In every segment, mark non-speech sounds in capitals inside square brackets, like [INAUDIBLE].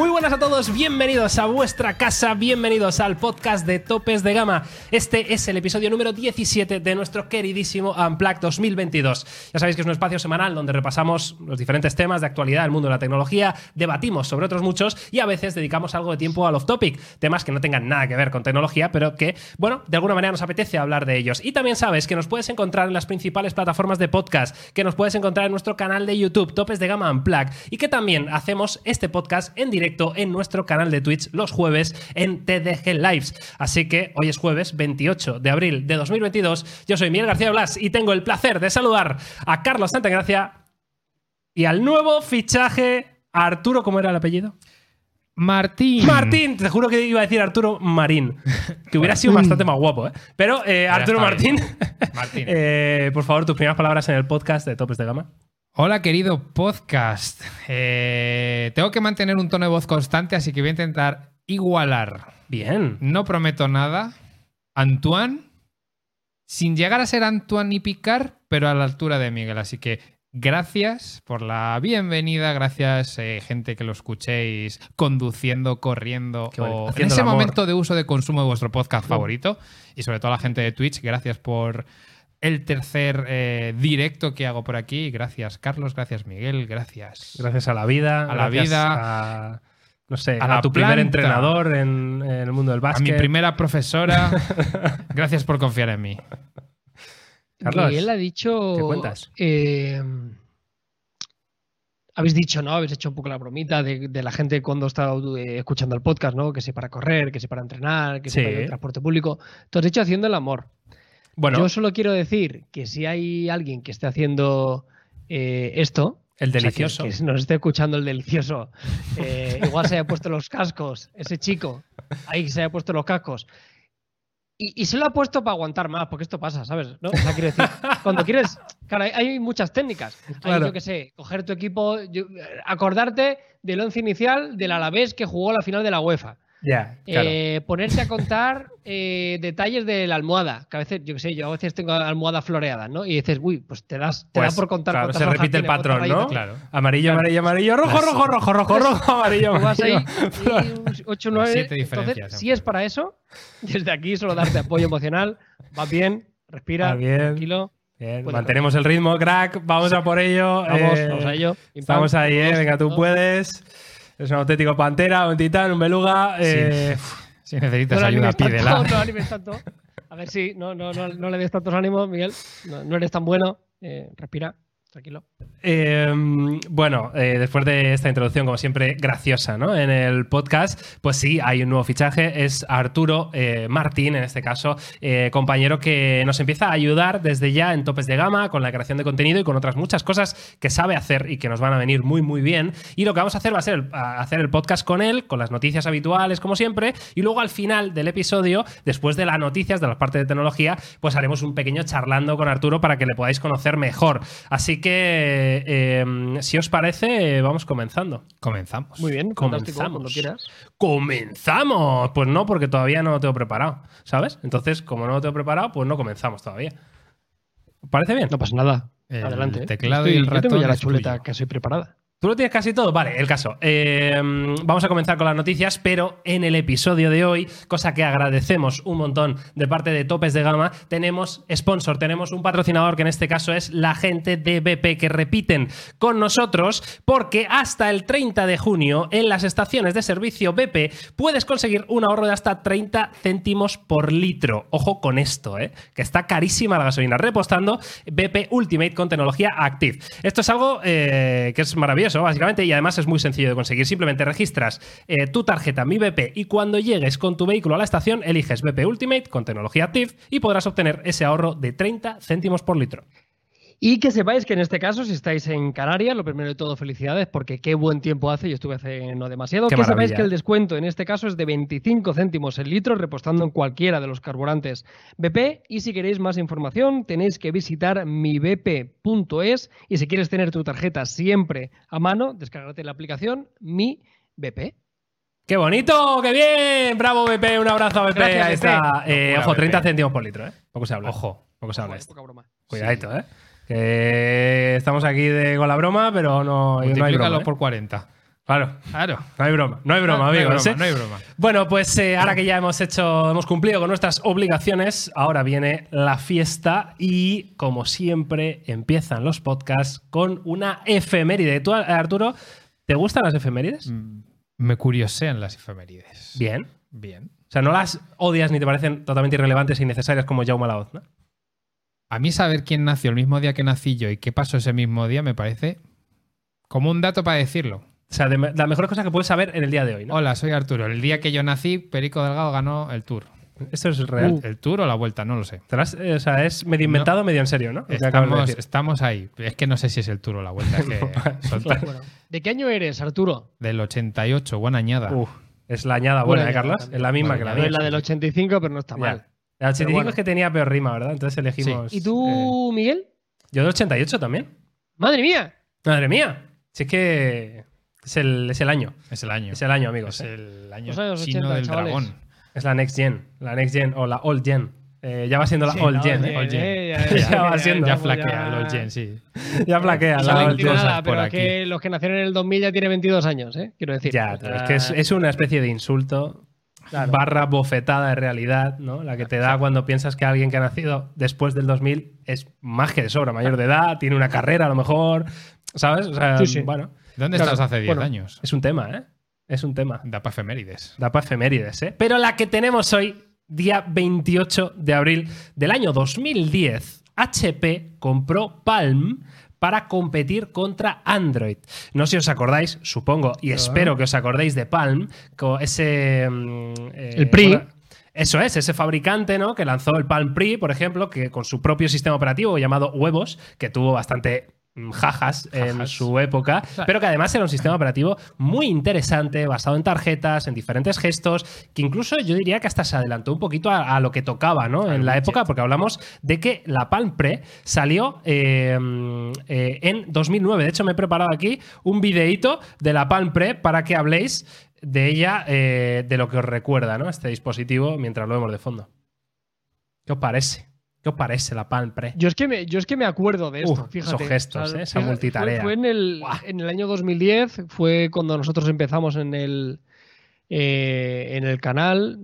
Muy buenas a todos, bienvenidos a vuestra casa, bienvenidos al podcast de Topes de Gama. Este es el episodio número 17 de nuestro queridísimo Unplugged 2022. Ya sabéis que es un espacio semanal donde repasamos los diferentes temas de actualidad del mundo de la tecnología, debatimos sobre otros muchos y a veces dedicamos algo de tiempo al off-topic, temas que no tengan nada que ver con tecnología, pero que, bueno, de alguna manera nos apetece hablar de ellos. Y también sabes que nos puedes encontrar en las principales plataformas de podcast, que nos puedes encontrar en nuestro canal de YouTube, Topes de Gama Unplugged, y que también hacemos este podcast en directo en nuestro canal de Twitch los jueves en TDG Lives. Así que hoy es jueves 28 de abril de 2022. Yo soy Miguel García Blas y tengo el placer de saludar a Carlos Santagracia y al nuevo fichaje Arturo, ¿cómo era el apellido? Martín. Martín, te juro que iba a decir Arturo Marín, que hubiera sido bastante más guapo, ¿eh? Pero eh, Arturo Martín, Martín. [LAUGHS] eh, por favor, tus primeras palabras en el podcast de Topes de Gama. Hola, querido podcast. Eh, tengo que mantener un tono de voz constante, así que voy a intentar igualar. Bien. No prometo nada. Antoine, sin llegar a ser Antoine ni Picard, pero a la altura de Miguel. Así que gracias por la bienvenida. Gracias, eh, gente que lo escuchéis conduciendo, corriendo Qué bonito. o en ese momento de uso de consumo de vuestro podcast favorito. Y sobre todo a la gente de Twitch, gracias por el tercer eh, directo que hago por aquí. Gracias, Carlos. Gracias, Miguel. Gracias. Gracias a la vida. A la vida. a, no sé, A a, la tu primer entrenador en, en el mundo del A básquet. mi primera profesora, [LAUGHS] gracias por confiar en mí. Carlos, Miguel ha dicho. ¿qué cuentas? eh, habéis dicho, ¿no? Habéis hecho un poco la bromita de, de la gente cuando está eh, escuchando el podcast, ¿no? Que si para correr, que si para entrenar, que si Sí. para en transporte público. Tú has dicho haciendo el amor. Bueno, Yo solo quiero decir que si hay alguien que esté haciendo eh, esto. el o sea, que- delicioso. que, nos esté escuchando el delicioso. eh, igual se haya puesto los cascos, ese chico, ahí se haya puesto los cascos. Y, y se lo ha puesto para aguantar más, porque esto pasa, ¿sabes? ¿No? O sea, quiero decir, cuando quieres. Claro, hay, hay muchas técnicas. Hay, yo qué sé, coger tu equipo, yo- acordarte del once inicial del Alavés que jugó la final de la UEFA. Ya, claro. Eh, ponerte a contar eh, detalles de la almohada. Que a veces, yo qué sé, yo a veces tengo almohada floreada, ¿no? Y dices, uy, pues te das, te Pues, da por contar claro, se repite el patrón, ¿no? Claro. Amarillo, amarillo, amarillo, rojo, Las- rojo, rojo, rojo, rojo, amarillo, vas ahí, amarillo. 8 9 siete Entonces, si es para eso, desde aquí solo darte apoyo emocional. Va bien, respira, Va bien. tranquilo. Bien, mantenemos el ritmo, crack. Vamos a por ello. Vamos, eh, vamos a ello. Pam, Estamos ahí, ¿eh? Venga, tú puedes. Es un auténtico pantera, un titán, un beluga. eh, Si necesitas No ayuda, tanto, pídela. [LAUGHS] no le animes tanto. A ver si no, no, no, no le des tantos ánimos, Miguel. No, no eres tan bueno. Eh, respira, tranquilo. Eh, bueno, eh, después de esta introducción, como siempre, graciosa, ¿no? En el podcast, pues sí, hay un nuevo fichaje. Es Arturo eh, Martín, en este caso, eh, compañero que nos empieza a ayudar desde ya en topes de gama, con la creación de contenido y con otras muchas cosas que sabe hacer y que nos van a venir muy, muy bien. Y lo que vamos a hacer va a ser hacer el podcast con él, con las noticias habituales, como siempre. Y luego al final del episodio, después de las noticias, de la parte de tecnología, pues haremos un pequeño charlando con Arturo para que le podáis conocer mejor. Así que, eh, si os parece, vamos comenzando. Comenzamos. Muy bien, Comenzamos. cuando quieras. ¡Comenzamos! Pues no, porque todavía no lo tengo preparado, ¿sabes? Entonces, como no lo tengo preparado, pues no comenzamos todavía. ¿Os ¿Parece bien? No pasa nada. El Adelante. teclado Estoy- y el Yo tengo ratón ya la chuleta soy preparada. ¿Tú lo tienes casi todo? Vale, el caso. Eh, vamos a comenzar con las noticias, pero en el episodio de hoy, cosa que agradecemos un montón de parte de Topes de Gama, tenemos sponsor, tenemos un patrocinador que en este caso es la gente de BP que repiten con nosotros porque hasta el 30 de junio en las estaciones de servicio BP puedes conseguir un ahorro de hasta 30 céntimos por litro. Ojo con esto, ¿eh? que está carísima la gasolina. Repostando BP Ultimate con tecnología Active. Esto es algo eh, que es maravilloso, básicamente, y además es muy sencillo de conseguir. Simplemente registras eh, tu tarjeta Mi BP y cuando llegues con tu vehículo a la estación, eliges BP Ultimate con tecnología Active y podrás obtener ese ahorro de 30 céntimos por litro. Y que sepáis que en este caso, si estáis en Canarias, lo primero de todo, felicidades, porque qué buen tiempo hace. Yo estuve hace no demasiado. Qué que sepáis que el descuento en este caso es de 25 céntimos el litro, repostando en cualquiera de los carburantes BP. Y si queréis más información, tenéis que visitar mibp.es. Y si quieres tener tu tarjeta siempre a mano, descárgate la aplicación Mi BP. ¡Qué bonito! ¡Qué bien! ¡Bravo, BP! Un abrazo a BP. Gracias, Ahí BP. está. Eh, ojo, 30 BP. céntimos por litro, ¿eh? Poco se habla. Ojo. Poco se habla esto. poca broma. Cuidadito, ¿eh? Que estamos aquí de, con la broma, pero no, no hay broma. ¿eh? por 40. Claro, Claro. no hay broma, no hay broma, no, no hay amigos. broma, ¿eh? no hay broma. Bueno, pues eh, ahora que ya hemos hecho, hemos cumplido con nuestras obligaciones, ahora viene la fiesta y, como siempre, empiezan los podcasts con una efeméride. ¿Tú, Arturo, te gustan las efemérides? Mm, Me curiosean las efemérides. Bien. Bien. O sea, no las odias ni te parecen totalmente irrelevantes e innecesarias como Jaume Laoz, ¿no? A mí saber quién nació el mismo día que nací yo y qué pasó ese mismo día me parece como un dato para decirlo. O sea, de me- la mejor cosa que puedes saber en el día de hoy, ¿no? Hola, soy Arturo. El día que yo nací, Perico Delgado ganó el Tour. Esto es real. ¿El Tour o la Vuelta? No lo sé. Has- eh, o sea, es medio inventado, medio en serio, ¿no? De Estamos, estamos ahí. Es que no sé si es el Tour o la Vuelta. es que [LAUGHS] Claro. Bueno, ¿De qué año eres, Arturo? Del 88, buena añada. Uf, es la añada buena, Buena ¿eh, Carlos? Es la misma Buena que la mía. No es la del 85, pero no está Ya. mal. La 85 bueno. es que tenía peor rima, ¿verdad? Entonces elegimos. ¿Y eh, tú, Miguel? yo del 88 también. ¡Madre mía! Madre mía. Si es que es el, es el año. Es el año. Es el año, amigos. Es ¿eh? el año chino 80, del chavales. dragón. Es la next gen. La next gen o la old gen. Eh, ya va siendo la Sí, old no, gen. ¿eh? Old gen. eh, Ya va siendo. Ya flaquea, los Gen, sí. Ya flaquea. No la old gen. nada, por pero aquí. que los que nacieron en el 2000 ya tienen 22 años, ¿eh? Quiero decir. Ya, es que es, es una especie de insulto Claro. barra bofetada de realidad, ¿no? La que te da cuando piensas que alguien que ha nacido después del 2000 es más que de sobra, mayor de edad, tiene una carrera a lo mejor, ¿sabes? O sea, Sí, sí. bueno, ¿Dónde Claro, estás hace 10 bueno. años? es un tema, ¿eh? Es un tema. Da para efemérides. Da para efemérides, ¿eh? Pero la que tenemos hoy, día 28 de abril del año 2010, HP compró Palm para competir contra Android. No sé si os acordáis, supongo, y espero que os acordéis de Palm, con ese... mm, eh, El PRI. bueno, eso es, ese fabricante ¿no? que lanzó el Palm Pre, por ejemplo, que con su propio sistema operativo llamado Huevos, que tuvo bastante mm, jajas, en su época, pero que además era un sistema operativo muy interesante, basado en tarjetas, en diferentes gestos, que incluso yo diría que hasta se adelantó un poquito a, a lo que tocaba ¿no? en la época, porque hablamos de que la Palm Pre salió eh, eh, en 2009. De hecho, me he preparado aquí un videíto de la Palm Pre para que habléis de ella, eh, de lo que os recuerda, ¿no? Este dispositivo mientras lo vemos de fondo. ¿Qué os parece? ¿Qué os parece la Palm Pre? Yo es que me, yo es que me acuerdo de esto, Uf, fíjate. esos gestos, ¿eh? Esa fíjate, multitarea. Fue, fue en, el, en el año 2010, fue cuando nosotros empezamos en el, eh, en el canal.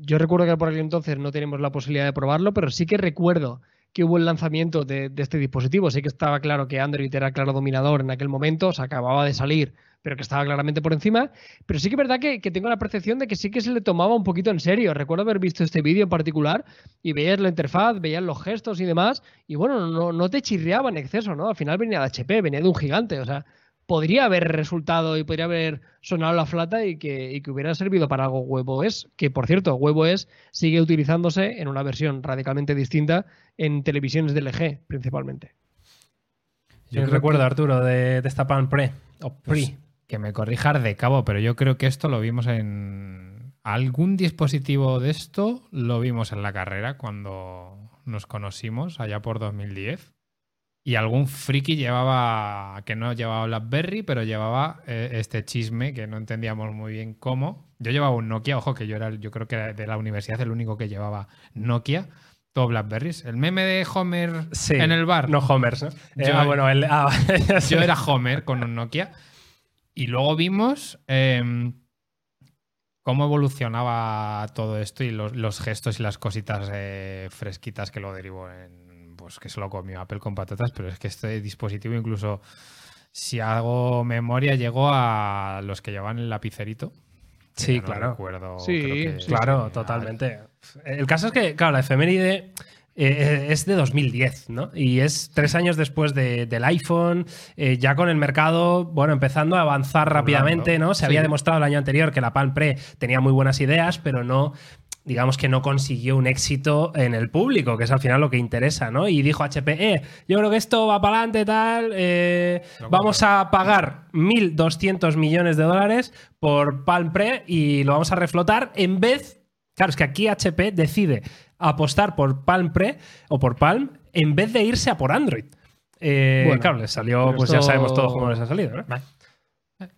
Yo recuerdo que por aquel entonces no teníamos la posibilidad de probarlo, pero sí que recuerdo que hubo el lanzamiento de, de este dispositivo. Sí que estaba claro que Android era claro dominador en aquel momento, se acababa de salir, pero que estaba claramente por encima. Pero sí que es verdad que, que tengo la percepción de que sí que se le tomaba un poquito en serio. Recuerdo haber visto este vídeo en particular y veías la interfaz, veías los gestos y demás, y bueno, no, no te chirriaba en exceso, ¿no? Al final venía de HP, venía de un gigante, o sea, podría haber resultado y podría haber sonado la flata y que, y que hubiera servido para algo WebOS, que por cierto, WebOS sigue utilizándose en una versión radicalmente distinta en televisiones de LG, principalmente. Yo recuerdo, que- Arturo, de, de esta Palm Pre. O Pre. Pues, que me corrijar de cabo, pero yo creo que esto lo vimos en. Algún dispositivo de esto lo vimos en la carrera cuando nos conocimos, allá por 2010. Y algún friki llevaba, que no llevaba BlackBerry, pero llevaba eh, este chisme que no entendíamos muy bien cómo. Yo llevaba un Nokia, ojo que yo era, yo creo que era de la universidad el único que llevaba Nokia, todo Blackberries. El meme de Homer Sí. en el bar. No Homers, ¿no? Eh, Yo- ah, bueno, el, ah. [LAUGHS] Yo era Homer con un Nokia. Y luego vimos em, cómo evolucionaba todo esto y los, los gestos y las cositas eh, fresquitas que lo derivó en. Pues que se lo comió Apple con patatas, pero es que este dispositivo, incluso si hago memoria, llegó a los que llevaban el lapicerito. Sí, no claro. recuerdo, Sí, creo que- sí, Claro, totalmente. El caso es que, claro, la efeméride eh, es de 2010, ¿no? Y es tres años después de- del iPhone, eh, ya con el mercado, bueno, empezando a avanzar rápidamente, ¿no? Se sí. había demostrado el año anterior que la Palm Pre tenía muy buenas ideas, pero no digamos que no consiguió un éxito en el público, que es al final lo que interesa, ¿no? Y dijo HP, eh, yo creo que esto va para adelante, tal, eh, vamos a pagar 1.200 millones de dólares por Palm Pre y lo vamos a reflotar en vez, claro, es que aquí HP decide apostar por Palm Pre o por Palm en vez de irse a por Android. Eh, Bueno, claro, les salió, pues ya sabemos todos cómo les ha salido, ¿no?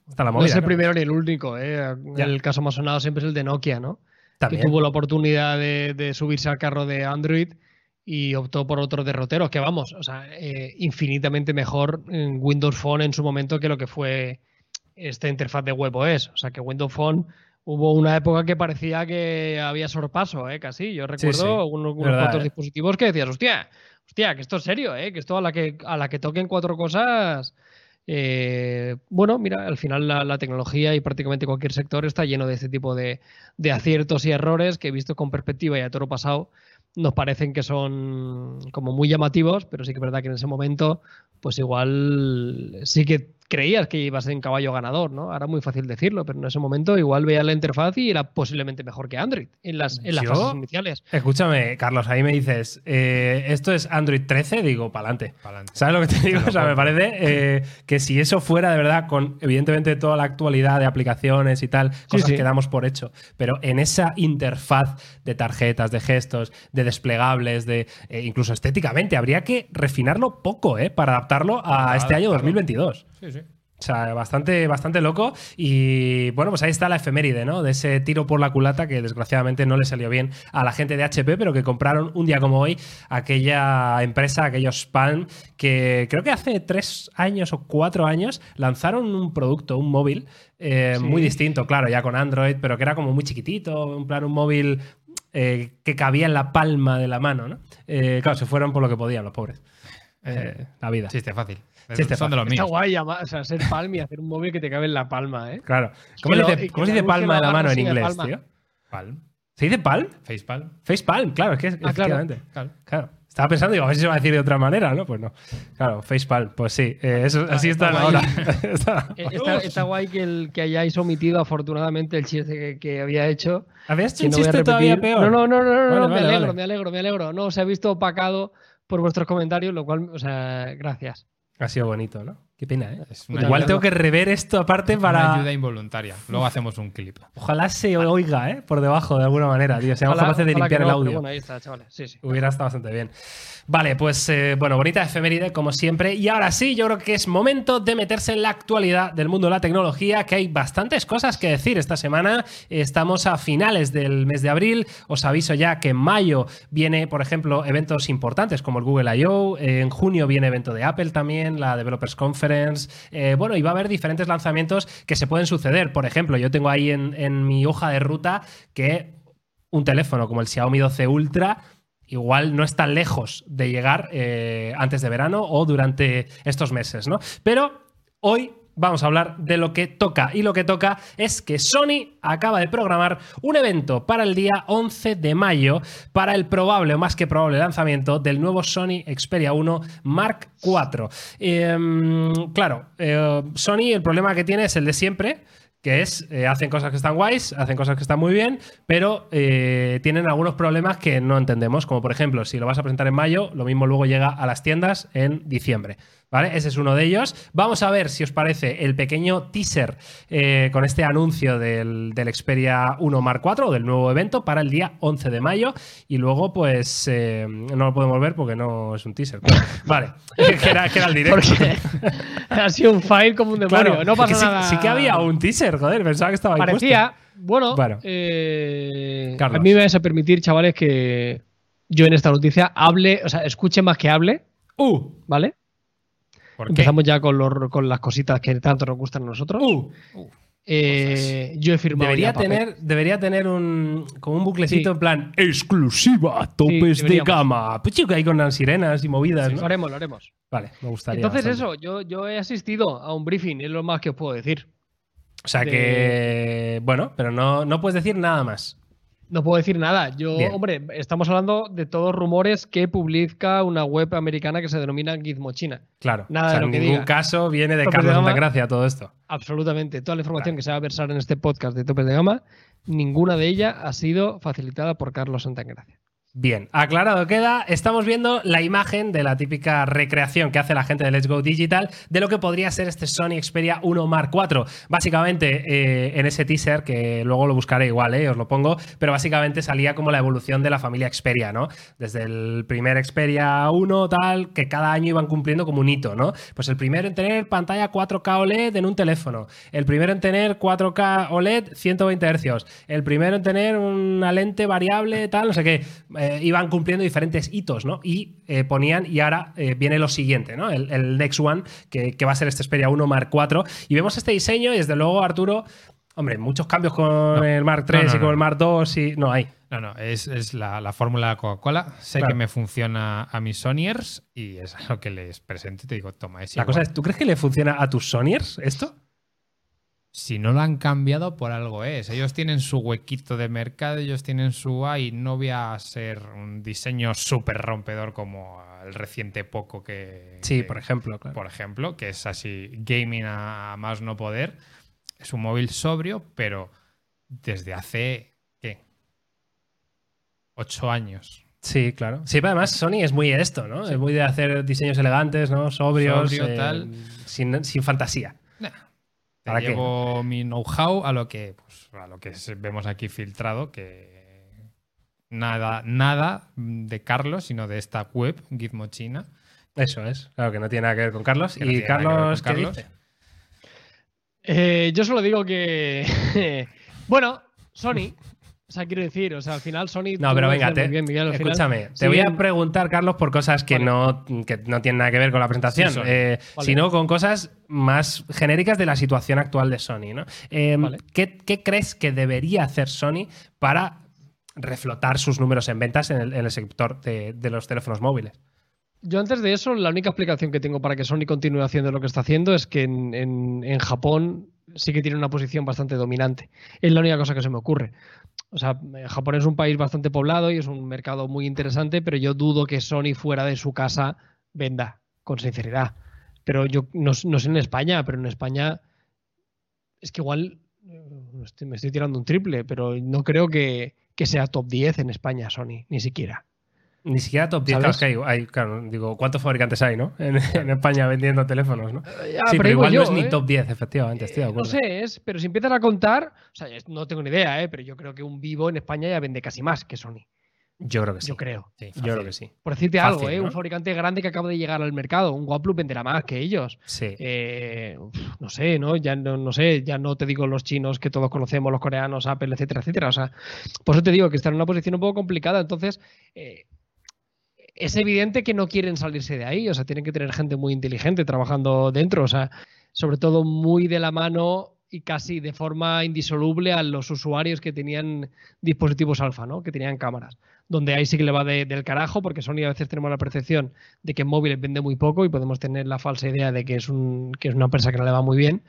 Está la No movida. es el ¿no? primero ni el único, ¿eh? El caso más sonado siempre es el de Nokia, ¿no? También. que tuvo la oportunidad de, de subirse al carro de Android y optó por otros derroteros, que vamos, o sea, eh, infinitamente mejor en Windows Phone en su momento que lo que fue esta interfaz de WebOS. O sea que Windows Phone hubo una época que parecía que había sorpaso, ¿eh? casi. Yo recuerdo sí. unos, unos Verdad, cuantos ¿eh? dispositivos que decías, hostia, hostia, que esto es serio, ¿eh? que esto a la que, a la que toquen cuatro cosas. eh, bueno, mira, al final la, la tecnología y prácticamente cualquier sector está lleno de este tipo de, de aciertos y errores que, visto con perspectiva y a toro pasado, nos parecen que son como muy llamativos, pero sí que es verdad que en ese momento, pues igual sí que creías que ibas en caballo ganador, ¿no? Ahora es muy fácil decirlo, pero en ese momento igual veías la interfaz y era posiblemente mejor que Android en las, en las ¿Yo? fases iniciales. Escúchame, Carlos, ahí me dices, eh, ¿esto es Android 13? Digo, pa'lante. Pa'lante. ¿Sabes lo que te digo? Te O sea, me parece eh, que si eso fuera de verdad, con evidentemente toda la actualidad de aplicaciones y tal, cosas sí. que damos por hecho, pero en esa interfaz de tarjetas, de gestos, de desplegables, de eh, incluso estéticamente, habría que refinarlo poco, ¿eh? Para adaptarlo a este año adaptarlo. 2022. Sí, sí. O sea, bastante, bastante loco. Y bueno, pues ahí está la efeméride, ¿no? De ese tiro por la culata que desgraciadamente no le salió bien a la gente de HP, pero que compraron un día como hoy aquella empresa, aquellos Palm, que creo que hace tres años o cuatro años lanzaron un producto, un móvil, eh, Sí. muy distinto, claro, ya con Android, pero que era como muy chiquitito, en plan un móvil eh, que cabía en la palma de la mano, ¿no? Eh, claro, se fueron por lo que podían los pobres. Eh, la vida. Chiste fácil. Chiste Son de los Está míos. guay llamar- o sea, ser palm y hacer un móvil que te cabe en la palma, ¿eh? Claro. ¿Cómo, dice, se dice palma de la mano en inglés, palma. tío? Palm. ¿Se dice palm? Facepalm. Facepalm, claro, es que Ah, claro. efectivamente. Claro. Claro. Estaba pensando, digo, a ver si se va a decir de otra manera, ¿no? Pues no. Claro, facepalm, pues sí. eh, eso, así está están guay. ahora. [LAUGHS] [LAUGHS] Está- Eh, Está, está guay que, el, que hayáis omitido afortunadamente el chiste que, que había hecho. ¿Habías hecho un no chiste todavía peor? No, no, no, no, no, Vale, me alegro, vale. me alegro, me alegro. No, se ha visto opacado por vuestros comentarios, lo cual, o sea, gracias. Ha sido bonito, ¿no? Qué pena, ¿eh? Es una Igual ayuda- tengo que rever esto aparte Una para. ayuda involuntaria. Luego hacemos un clip. Ojalá se oiga, ¿eh? Por debajo de alguna manera, tío. Seamos Ojalá- capaces de limpiar el audio. Bueno, ahí está, chavales. Sí, sí. Hubiera estado bastante bien. Vale, pues eh, bueno, bonita efeméride como siempre. Y ahora sí, yo creo que es momento de meterse en la actualidad del mundo de la tecnología, que hay bastantes cosas que decir esta semana. Estamos a finales del mes de abril. Os aviso ya que en mayo viene, por ejemplo, eventos importantes como el Google I.O. En junio viene evento de Apple también, la Developers Conference. Eh, bueno, y va a haber diferentes lanzamientos que se pueden suceder. Por ejemplo, yo tengo ahí en, mi hoja de ruta que un teléfono como el Xiaomi 12 Ultra igual no está lejos de llegar eh, antes de verano o durante estos meses, ¿no? Pero hoy vamos a hablar de lo que toca. Y lo que toca es que Sony acaba de programar un evento para el día 11 de mayo para el probable o más que probable lanzamiento del nuevo Sony Xperia 1 Mark IV. Eh, claro, eh, Sony el problema que tiene es el de siempre que es, eh, hacen cosas que están guays, hacen cosas que están muy bien, pero eh, tienen algunos problemas que no entendemos, como por ejemplo, si lo vas a presentar en mayo, lo mismo luego llega a las tiendas en diciembre. ¿Vale? Ese es uno de ellos. Vamos a ver si os parece el pequeño teaser eh, con este anuncio del, del Xperia 1 Mark IV o del nuevo evento para el día 11 de mayo. Y luego, pues, eh, no lo podemos ver porque no es un teaser. claro. [LAUGHS] Vale, [LAUGHS] que era, que era el directo. Ha sido un file como un demonio. Claro, no pasa sí, nada. sí que había un teaser, joder, pensaba que estaba ahí Parecía. Bueno, Bueno. eh, a mí me vais a permitir, chavales, que yo en esta noticia hable, o sea, escuche más que hable. Uh, ¿vale? ¿Por qué? Empezamos ya con, los- con las cositas que tanto nos gustan a nosotros. uh. Eh, yo he firmado. Debería tener, debería tener un como un buclecito Sí. en plan exclusiva, topes de gama. Pues chico, ahí con las sirenas y movidas, Lo ¿no? haremos, lo haremos. Vale, me gustaría. Entonces, bastante. eso, yo, yo he asistido a un briefing, es lo más que os puedo decir. O sea de- que. Bueno, pero no, no puedes decir nada más. No puedo decir nada. Yo, Bien. hombre, estamos hablando de todos rumores que publica una web americana que se denomina Gizmo China. Claro. Nada o sea, de lo en que ningún diga. caso viene de Carlos de gama. Santagracia todo esto. Absolutamente. Toda la información que se va a versar en este podcast de Topes de Gama, ninguna de ella ha sido facilitada por Carlos Santagracia. Bien, aclarado queda. Estamos viendo la imagen de la típica recreación que hace la gente de Let's Go Digital de lo que podría ser este Sony Xperia 1 Mark IV. Básicamente, eh, en ese teaser, que luego lo buscaré igual, eh, os lo pongo, pero básicamente salía como la evolución de la familia Xperia, ¿no? Desde el primer Xperia 1, tal, que cada año iban cumpliendo como un hito, ¿no? Pues el primero en tener pantalla 4K OLED en un teléfono, el primero en tener 4K OLED 120 Hz, el primero en tener una lente variable, tal, no sé qué eh, iban cumpliendo diferentes hitos, ¿no? Y eh, ponían, y ahora eh, viene lo siguiente, ¿no? El, el Next One, que, que va a ser este Xperia 1 Mark 4. Y vemos este diseño y desde luego, Arturo, hombre, muchos cambios con No. el Mark 3 No, no, y con el Mark 2 y... No hay. No, no, es, es la, la fórmula de Coca-Cola. Sé Claro. que me funciona a mis Sonyers y es lo que les presento y te digo, toma, es La igual. cosa es, ¿tú crees que le funciona a tus Sonyers esto? Si no lo han cambiado, por algo es. Ellos tienen su huequito de mercado, ellos tienen su ay, no voy a ser un diseño súper rompedor como el reciente Poco que. Sí, que- por ejemplo, claro. Por ejemplo, que es así gaming a más no poder. Es un móvil sobrio, pero desde hace. ¿Qué? Ocho años. Sí, claro. Sí, pero además Sony es muy esto, ¿no? Es muy de hacer diseños elegantes, ¿no? Sobrios, Sobrio, eh, tal. Sin, sin fantasía. Nah. Te ¿Para qué? llevo mi know-how a lo que pues, a lo que vemos aquí filtrado, que nada, nada de Carlos, sino de esta web, Gizmo China. Eso es. Claro que no tiene nada que ver con Carlos. Que y Carlos, ¿qué Carlos. dice? Eh, yo solo digo que. [LAUGHS] bueno, Sony. O sea, quiero decir, o sea, al final Sony. No, pero venga, te- muy bien, Miguel, al final escúchame. Te voy a preguntar, Carlos, por cosas que, Vale. no, que no tienen nada que ver con la presentación, Sí, eh, Vale. sino con cosas más genéricas de la situación actual de Sony. ¿no? Eh, Vale. ¿qué, qué crees que debería hacer Sony para reflotar sus números en ventas en el, en el sector de, de los teléfonos móviles? Yo antes de eso, la única explicación que tengo para que Sony continúe haciendo lo que está haciendo es que en, en- en Japón sí que tiene una posición bastante dominante. Es la única cosa que se me ocurre. O sea, eh, Japón es un país bastante poblado y es un mercado muy interesante, pero yo dudo que Sony fuera de su casa venda, con sinceridad. Pero yo no, sé en España, pero en España es que igual eh, me estoy tirando un triple, pero no creo que, que sea top 10 en España Sony, ni siquiera. Ni siquiera top 10. Claro, hay, hay- claro, digo, ¿cuántos fabricantes hay, no? [LAUGHS] En, en España vendiendo teléfonos, ¿no? Ya, sí, pero, igual yo, no es ni ¿eh? top 10, efectivamente, estoy de Eh, no sé, es, pero si empiezan a contar, o sea, no tengo ni idea, ¿eh? pero yo creo que un Vivo en España ya vende casi más que Sony. Yo creo que sí. Yo creo. Sí, Yo creo que sí. Por decirte Fácil, algo, ¿eh? ¿no? un fabricante grande que acaba de llegar al mercado, un OnePlus venderá más que ellos. Sí. Eh, no sé, ¿no? Ya no, no sé, ya no te digo los chinos que todos conocemos, los coreanos, Apple, etcétera, etcétera. O sea, por eso te digo que están en una posición un poco complicada. Entonces, eh, es evidente que no quieren salirse de ahí. O sea, tienen que tener gente muy inteligente trabajando dentro. O sea, sobre todo muy de la mano y casi de forma indisoluble a los usuarios que tenían dispositivos alfa, ¿no? Que tenían cámaras. Donde ahí sí que le va de- del carajo, porque Sony a veces tenemos la percepción de que en móviles vende muy poco y podemos tener la falsa idea de que es, un, que es una empresa que no le va muy bien,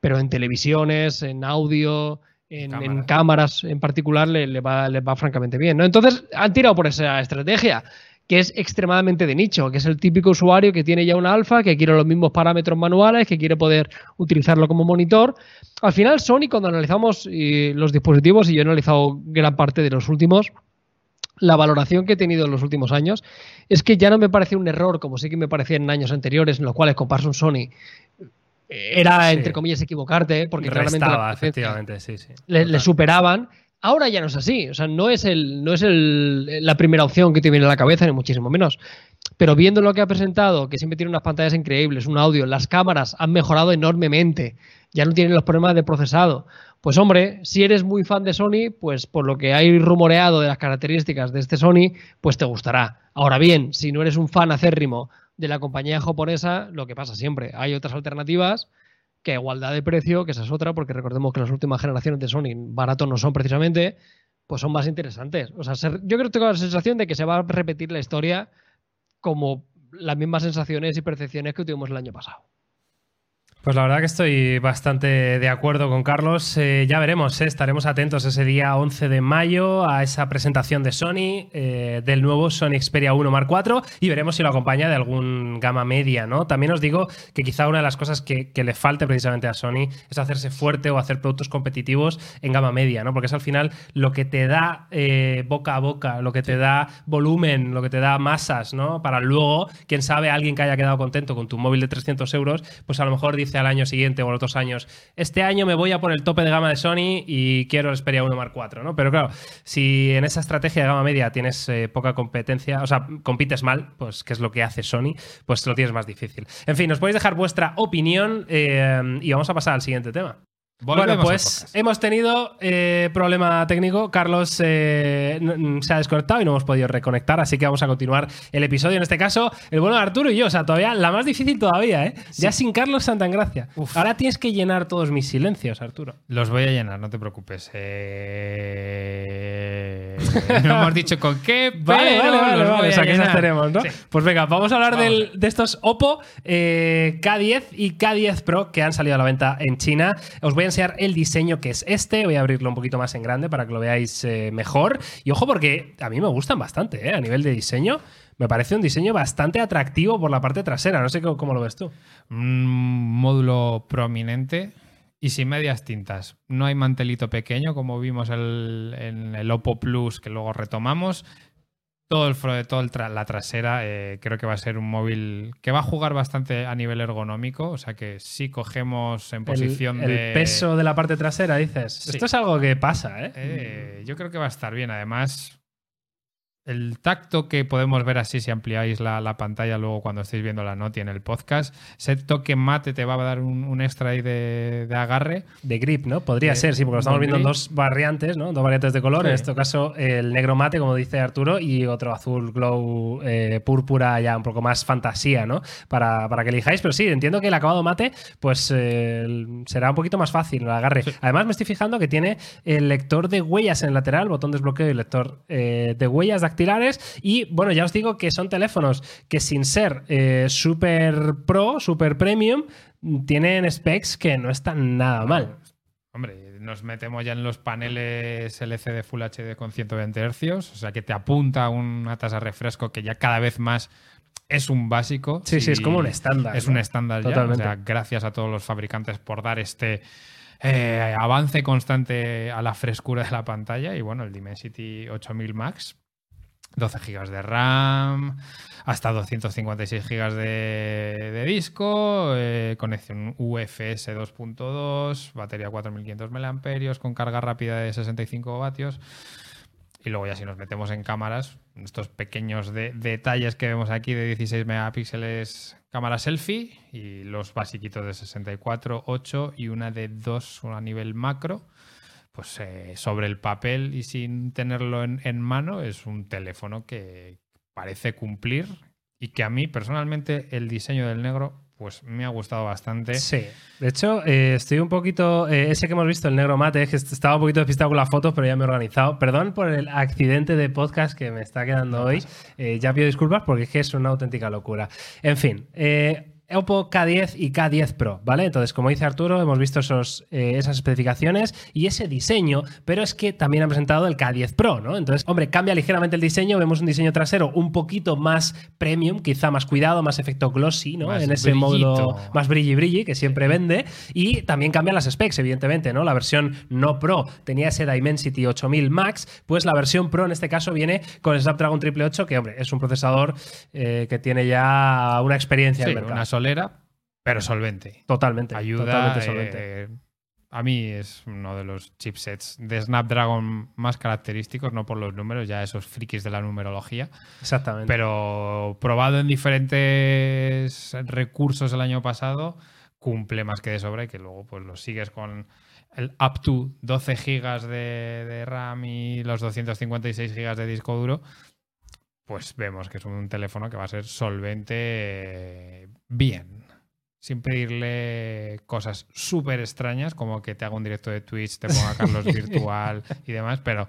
pero en televisiones, en audio, en, en Cámaras. cámaras en particular le, le va, le va francamente bien. ¿no? Entonces han tirado por esa estrategia que es extremadamente de nicho, que es el típico usuario que tiene ya una alfa, que quiere los mismos parámetros manuales, que quiere poder utilizarlo como monitor. Al final, Sony, cuando analizamos eh, los dispositivos, y yo he analizado gran parte de los últimos, la valoración que he tenido en los últimos años es que ya no me parece un error, como sí que me parecía en años anteriores, en los cuales comprarse un Sony eh, era, Sí. entre comillas, equivocarte, porque la efectivamente, sí, sí. le, superaban. Ahora ya no es así. O sea, no es, el, no es el, la primera opción que te viene a la cabeza, ni muchísimo menos. Pero viendo lo que ha presentado, que siempre tiene unas pantallas increíbles, un audio, las cámaras han mejorado enormemente, ya no tienen los problemas de procesado. Pues hombre, si eres muy fan de Sony, pues por lo que hay rumoreado de las características de este Sony, pues te gustará. Ahora bien, si no eres un fan acérrimo de la compañía japonesa, lo que pasa siempre, hay otras alternativas que igualdad de precio, que esa es otra, porque recordemos que las últimas generaciones de Sony baratos no son precisamente, pues son más interesantes. O sea, se- yo creo que tengo la sensación de que se va a repetir la historia como las mismas sensaciones y percepciones que tuvimos el año pasado. Pues la verdad que estoy bastante de acuerdo con Carlos. Eh, ya veremos, eh, estaremos atentos ese día 11 de mayo a esa presentación de Sony, eh, del nuevo Sony Xperia 1 Mark IV, y veremos si lo acompaña de algún gama media, ¿no? También os digo que quizá una de las cosas que, le falte precisamente a Sony es hacerse fuerte o hacer productos competitivos en gama media, ¿no? Porque es al final lo que te da eh, boca a boca, lo que te da volumen, lo que te da masas, ¿no? Para luego, quién sabe, alguien que haya quedado contento con tu móvil de 300 euros, pues a lo mejor dice al año siguiente o a los otros años, este año me voy a por el tope de gama de Sony y quiero el Xperia 1 Mark IV, ¿no? Pero claro, si en esa estrategia de gama media tienes eh, poca competencia, o sea, compites mal, pues que es lo que hace Sony, pues lo tienes más difícil. En fin, nos podéis dejar vuestra opinión eh, y vamos a pasar al siguiente tema. Volvemos bueno, pues hemos tenido eh, problema técnico. Carlos eh, se ha desconectado y no hemos podido reconectar, así que vamos a continuar el episodio. En este caso, el bueno de Arturo y yo. O sea, todavía la más difícil todavía, ¿eh? Ya sin Carlos Santangracia. Ahora tienes que llenar todos mis silencios, Arturo. Los voy a llenar, no te preocupes. Eh, [LAUGHS] No hemos dicho con qué, [LAUGHS] pero Vale, vale, vale, O sea, que esas llenar. tenemos, ¿no? Sí. Pues venga, vamos a hablar Vamos del- a de estos Oppo eh, K10 y K10 Pro que han salido a la venta en China. Os voy a enseñar el diseño que es este. Voy a abrirlo un poquito más en grande para que lo veáis eh, mejor. Y ojo, porque a mí me gustan bastante, ¿eh? A nivel de diseño. Me parece un diseño bastante atractivo por la parte trasera. No sé cómo, cómo lo ves tú. Un módulo prominente y sin medias tintas. No hay mantelito pequeño como vimos el- en el Oppo Plus que luego retomamos. Todo el, todo el tra- la trasera eh, creo que va a ser un móvil que va a jugar bastante a nivel ergonómico. O sea que si cogemos en El, posición el de... peso de la parte trasera, dices. Sí. Esto es algo que pasa, ¿eh? Eh, yo creo que va a estar bien. Además, el tacto que podemos ver así si ampliáis la, la pantalla luego cuando estéis viendo la noti en el podcast, ese toque mate te va a dar un, un extra ahí de, de agarre. De grip, ¿no? Podría De- ser, sí, porque lo estamos de viendo en dos variantes, ¿no? Dos variantes de color. Sí. En este caso, el negro mate, como dice Arturo, y otro azul glow eh, púrpura, ya un poco más fantasía, ¿no? Para, para que elijáis. Pero sí, entiendo que el acabado mate, pues eh, será un poquito más fácil el agarre. Además, me estoy fijando que tiene el lector de huellas en el lateral, botón desbloqueo y lector eh, de huellas dactilares. Y bueno, ya os digo que son teléfonos que sin ser eh, super pro, super premium, tienen specs que no están nada mal. Hombre, nos metemos ya en los paneles LCD Full HD con 120 Hz, o sea que te apunta una tasa de refresco que ya cada vez más es un básico. Sí, sí, es como un estándar, Es ¿no? un estándar ya. O sea, gracias a todos los fabricantes por dar este eh, avance constante a la frescura de la pantalla. Y bueno, el Dimensity 8000 Max, 12 GB de RAM, hasta 256 GB de, disco, eh, conexión UFS 2.2, batería 4500 mAh con carga rápida de 65 vatios. Y luego ya si nos metemos en cámaras, estos pequeños de- detalles que vemos aquí de 16 megapíxeles cámara selfie y los basiquitos de 64, 8 y una de 2 a nivel macro. Pues eh, sobre el papel y sin tenerlo en, en mano es un teléfono que parece cumplir y que a mí personalmente el diseño del negro pues me ha gustado bastante. Sí. De hecho, eh, estoy un poquito. eh, ese que hemos visto, el negro mate, que estaba un poquito despistado con las fotos, pero ya me he organizado. Perdón por el accidente de podcast que me está quedando hoy. Eh, ya pido disculpas porque es que es una auténtica locura. En fin. Oppo K10 y K10 Pro, ¿vale? Entonces, como dice Arturo, hemos visto esos, eh, esas especificaciones y ese diseño, pero es que también han presentado el K10 Pro, ¿no? Entonces, hombre, cambia ligeramente el diseño, vemos un diseño trasero un poquito más premium, quizá más cuidado, más efecto glossy, ¿no? Más en ese brillito. módulo más brilli brilli que siempre vende y también cambian las specs evidentemente no la versión no pro tenía ese Dimensity 8000 Max pues la versión pro en este caso viene con el Snapdragon 888 que hombre es un procesador eh, que tiene ya una experiencia Sí, en mercado una solera, pero solvente. totalmente ayuda. totalmente solvente eh, a mí es uno de los chipsets de Snapdragon más característicos, no por los números, ya esos frikis de la numerología, exactamente pero probado en diferentes recursos el año pasado, cumple más que de sobra y que luego pues lo sigues con el up to 12 GB de, de RAM y los 256 GB de disco duro, pues vemos que es un teléfono que va a ser solvente eh, bien. Sin pedirle cosas súper extrañas, como que te haga un directo de Twitch, te ponga [LAUGHS] Carlos virtual y demás, pero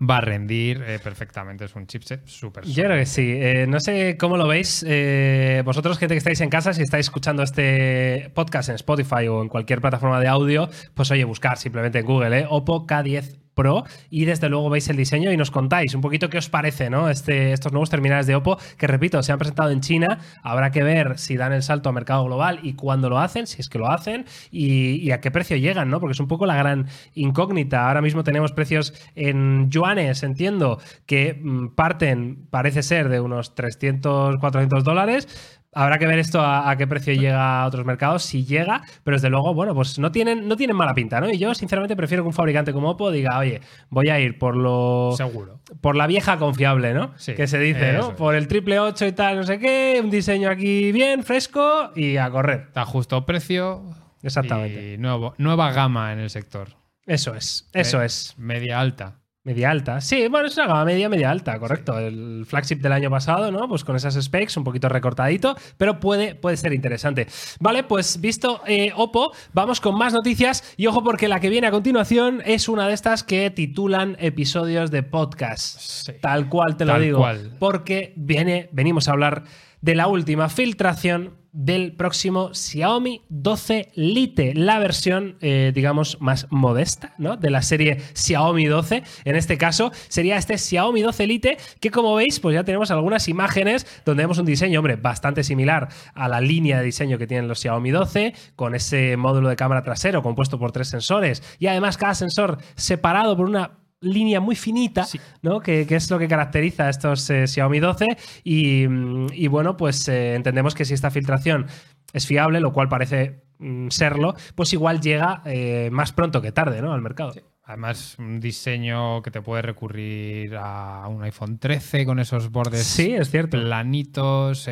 va a rendir eh, perfectamente. Es un chipset súper Yo creo que sí. Eh, no sé cómo lo veis. eh, vosotros, gente que estáis en casa, si estáis escuchando este podcast en Spotify o en cualquier plataforma de audio, pues oye, buscar simplemente en Google, ¿eh? Oppo K10 Pro y desde luego veis el diseño y nos contáis un poquito qué os parece, ¿no? Este, estos nuevos terminales de Oppo que, repito, se han presentado en China. Habrá que ver si dan el salto a mercado global y cuándo lo hacen, si es que lo hacen y, y a qué precio llegan, ¿no? Porque es un poco la gran incógnita. Ahora mismo tenemos precios en yuanes, entiendo, que mm, parten, parece ser, de unos 300, 400 dólares. Habrá que ver esto a, a qué precio llega a otros mercados, si llega, pero desde luego, bueno, pues no tienen, no tienen mala pinta, ¿no? Y yo, sinceramente, prefiero que un fabricante como Oppo diga, oye, voy a ir por lo. seguro. Por la vieja confiable, ¿no? Sí, que se dice, eso ¿no? es. Por el triple 8 y tal, no sé qué, un diseño aquí bien, fresco y a correr. Te ajusto precio, exactamente. Y nuevo, nueva gama en el sector. Eso es, eso Eh, es. Media alta. Media alta. Sí, bueno, es una gama media, media alta, correcto. El flagship del año pasado, ¿no? Pues con esas specs, un poquito recortadito, pero puede, puede ser interesante. Vale, pues visto eh, Oppo, vamos con más noticias y ojo porque la que viene a continuación es una de estas que titulan episodios de podcast. Sí. Tal cual te lo Tal digo. cual. Porque viene, venimos a hablar de la última filtración del próximo Xiaomi 12 Lite, la versión, eh, digamos, más modesta, ¿no? De la serie Xiaomi 12. En este caso, sería este Xiaomi 12 Lite, que como veis, pues ya tenemos algunas imágenes donde vemos un diseño, hombre, bastante similar a la línea de diseño que tienen los Xiaomi 12, con ese módulo de cámara trasero compuesto por tres sensores, y además cada sensor separado por una línea muy finita, Sí. ¿no? Que, que es lo que caracteriza a estos eh, Xiaomi 12. Y, y bueno, pues eh, entendemos que si esta filtración es fiable, lo cual parece mm, serlo, pues igual llega eh, más pronto que tarde, ¿no? Al mercado. Además, un diseño que te puede recurrir a un iPhone 13 con esos bordes Sí, es cierto. planitos.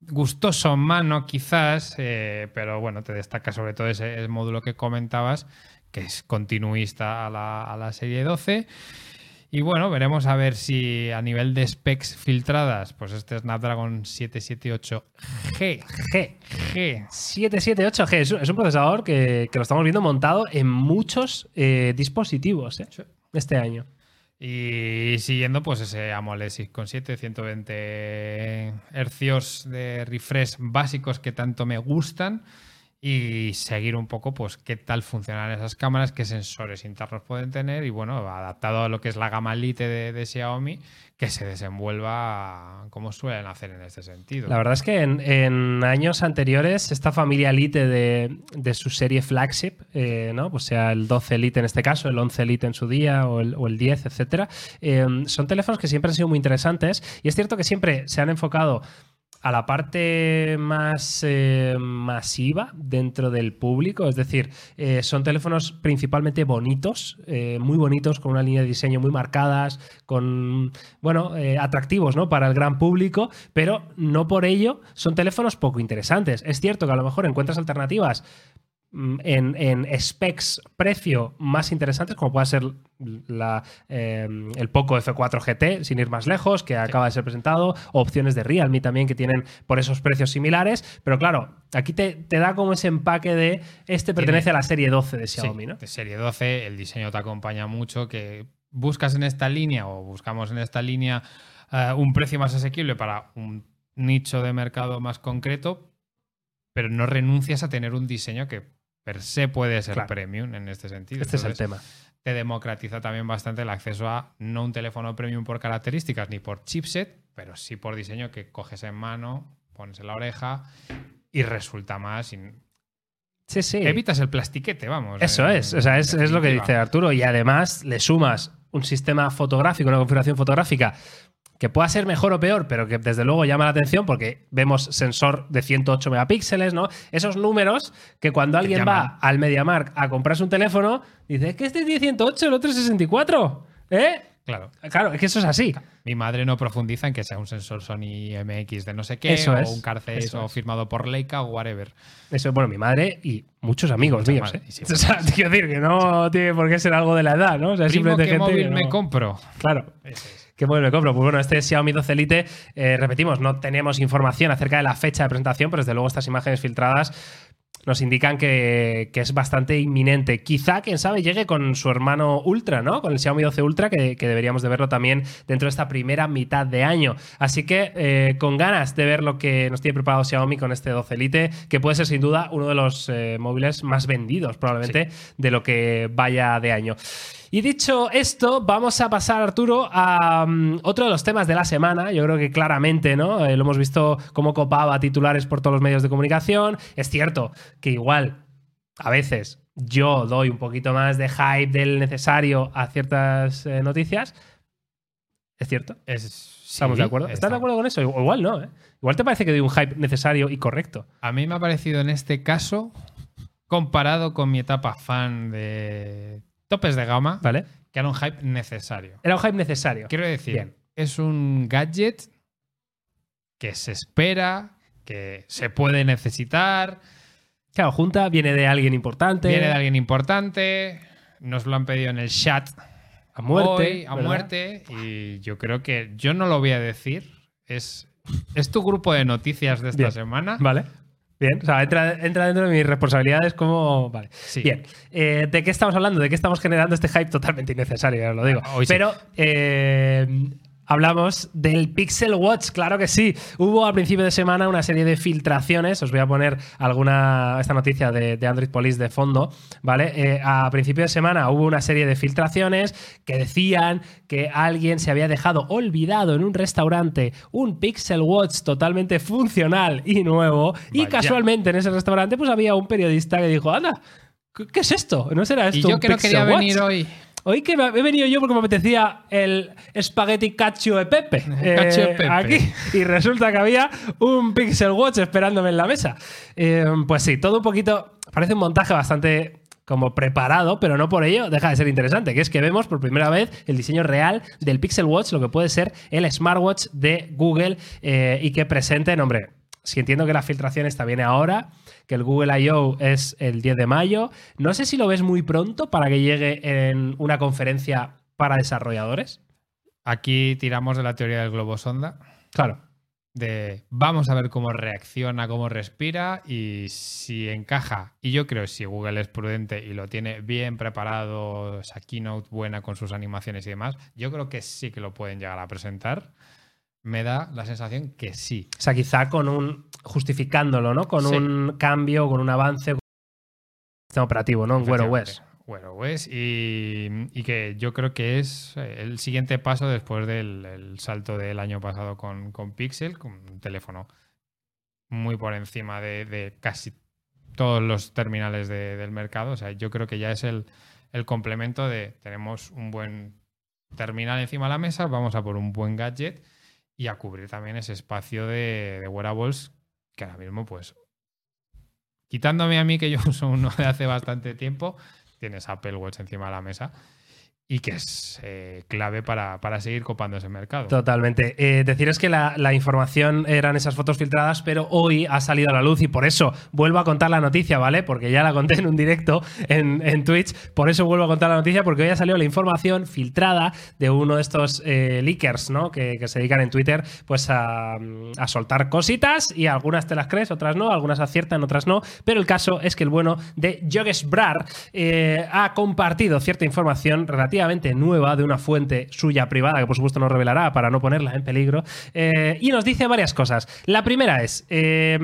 gustoso en mano, quizás, pero bueno, te destaca sobre todo ese, el módulo que comentabas, que es continuista a la, a la serie 12. Y bueno, veremos a ver si a nivel de specs filtradas, pues este Snapdragon 778G. G. G. 778G es un, es un procesador que, que lo estamos viendo montado en muchos eh, dispositivos ¿eh? este año. Y siguiendo pues ese AMOLED 6.7, 120 hercios de refresh básicos que tanto me gustan y seguir un poco pues qué tal funcionan esas cámaras, qué sensores internos pueden tener y bueno, adaptado a lo que es la gama Lite de, Xiaomi, que se desenvuelva como suelen hacer en este sentido. La verdad es que en, años anteriores, esta familia Elite de, de su serie flagship, eh, ¿no? Pues sea el 12 Elite en este caso, el 11 Elite en su día o el, o el 10, etcétera, eh, son teléfonos que siempre han sido muy interesantes y es cierto que siempre se han enfocado a la parte más eh, masiva dentro del público, es decir, eh, son teléfonos principalmente bonitos, eh, muy bonitos, con una línea de diseño muy marcadas, con, bueno, atractivos, ¿no? Para el gran público, pero no por ello son teléfonos poco interesantes. Es cierto que a lo mejor encuentras alternativas en, en specs precio más interesantes, como puede ser la, eh, el Poco F4 GT, sin ir más lejos, que acaba de ser presentado, o opciones de Realme también que tienen por esos precios similares. Pero claro, aquí te, te da como ese empaque de este pertenece a la serie 12 de Sí, Xiaomi, ¿no? de serie 12, el diseño te acompaña mucho, que buscas en esta línea o buscamos en esta línea eh, un precio más asequible para un nicho de mercado más concreto, pero no renuncias a tener un diseño que per se puede ser Claro. premium en este sentido. Este es el tema. Te democratiza también bastante el acceso a no un teléfono premium por características ni por chipset, pero sí por diseño que coges en mano, pones en la oreja y resulta más. Sí, sí. Evitas el plastiquete, vamos. Eso en- es, o sea, es, es lo que dice Arturo. Y además le sumas un sistema fotográfico, una configuración fotográfica que pueda ser mejor o peor, pero que desde luego llama la atención porque vemos sensor de 108 megapíxeles, ¿no? Esos números que cuando alguien va al MediaMark a comprarse un teléfono, dice, es que este tiene 108, el otro es 64, ¿eh? Claro. Claro, es que eso es así. Mi madre no profundiza en que sea un sensor Sony MX de no sé qué, Eso o es, un Carface, eso o es. firmado por Leica o whatever. Eso es, bueno, mi madre y muchos amigos míos, ¿eh? [LAUGHS] sí, O sea, quiero decir que no tiene por qué ser algo de la edad, ¿no? O sea, Primo, simplemente ¿qué gente móvil que me no- compro? Claro. Ese es. ¿Qué móvil me compro? Pues bueno, este Xiaomi 12 Elite, eh, repetimos, no tenemos información acerca de la fecha de presentación, pero desde luego estas imágenes filtradas nos indican que, que es bastante inminente. Quizá, quién sabe, llegue con su hermano Ultra, ¿no? Con el Xiaomi 12 Ultra, que, que deberíamos de verlo también dentro de esta primera mitad de año. Así que eh, con ganas de ver lo que nos tiene preparado Xiaomi con este 12 Elite, que puede ser sin duda uno de los eh, móviles más vendidos probablemente de lo que vaya de año. Y dicho esto, vamos a pasar, Arturo, a mm, otro de los temas de la semana. Yo creo que claramente, ¿no? Eh, lo hemos visto como copaba titulares por todos los medios de comunicación. Es cierto que igual, a veces, yo doy un poquito más de hype del necesario a ciertas eh, noticias. ¿Es cierto? Es- ¿Estamos sí, de acuerdo? ¿Estás de acuerdo con eso? Igual no, ¿eh? Igual te parece que doy un hype necesario y correcto. A mí me ha parecido en este caso, comparado con mi etapa fan de topes de gama, ¿Vale? que era un hype necesario. Era un hype necesario. Quiero decir, Bien. es un gadget que se espera, que se puede necesitar, Claro, junta viene de alguien importante. Viene de alguien importante, nos lo han pedido en el chat A muerte. hoy, a ¿verdad? muerte, y yo creo que yo no lo voy a decir. Es, es tu grupo de noticias de esta Bien. semana. Vale. Bien, o sea, entra, entra dentro de mis responsabilidades como... Vale. Sí. Bien, Eh, ¿de qué estamos hablando? ¿De qué estamos generando este hype totalmente innecesario? Ya os lo digo. Sí. Pero eh, hablamos del Pixel Watch, claro que sí. Hubo a principio de semana una serie de filtraciones. Os voy a poner alguna esta noticia de, de Android Police de fondo, ¿vale? Eh, a principio de semana hubo una serie de filtraciones que decían que alguien se había dejado olvidado en un restaurante un Pixel Watch totalmente funcional y nuevo. Y casualmente en ese restaurante pues había un periodista que dijo, anda, ¿qué es esto? ¿No será esto Y yo un que quería Watch?". venir hoy. Hoy que me- he venido yo porque me apetecía el espagueti cacio de Pepe. [LAUGHS] Cacio eh, Pepe. Aquí. Y resulta que había un Pixel Watch esperándome en la mesa. Eh, pues sí, todo un poquito. Parece un montaje bastante como preparado, pero no por ello deja de ser interesante, que es que vemos por primera vez el diseño real del Pixel Watch, lo que puede ser el smartwatch de Google eh, y que presenten, hombre, si entiendo que la filtración está viene ahora, que el Google I.O. es el 10 de mayo, no sé si lo ves muy pronto para que llegue en una conferencia para desarrolladores. Aquí tiramos de la teoría del globo sonda. Claro. de vamos a ver cómo reacciona, cómo respira y si encaja. Y yo creo que si Google es prudente y lo tiene bien preparado, esa keynote buena con sus animaciones y demás, yo creo que sí que lo pueden llegar a presentar. Me da la sensación que sí. O sea, quizá con un. justificándolo, ¿no? Con Sí. un cambio, con un avance con un sistema operativo, ¿no? En Wear OS. Efectivamente. Wear OS y, y que yo creo que es eh, el siguiente paso después del el salto del año pasado con, con Pixel, con un teléfono muy por encima de, de casi todos los terminales de- del mercado. O sea, yo creo que ya es el, el complemento de tenemos un buen terminal encima de la mesa, vamos a por un buen gadget y a cubrir también ese espacio de, wearables que ahora mismo, pues, quitándome a mí que yo [LAUGHS] uso uno de hace bastante tiempo, tienes Apple Watch encima de la mesa y que es eh, clave para, para seguir copando ese mercado. Totalmente. Eh, deciros que la, la información eran esas fotos filtradas, pero hoy ha salido a la luz y por eso vuelvo a contar la noticia, ¿vale? Porque ya la conté en un directo en, en Twitch. Por eso vuelvo a contar la noticia, porque hoy ha salido la información filtrada de uno de estos eh, leakers, ¿no? Que, se dedican en Twitter, pues a, a soltar cositas y algunas te las crees, otras no, algunas aciertan, otras no. Pero el caso es que el bueno de Joges Brar eh, ha compartido cierta información nueva de una fuente suya privada, que por supuesto no revelará para no ponerla en peligro, eh, y nos dice varias cosas. La primera es eh,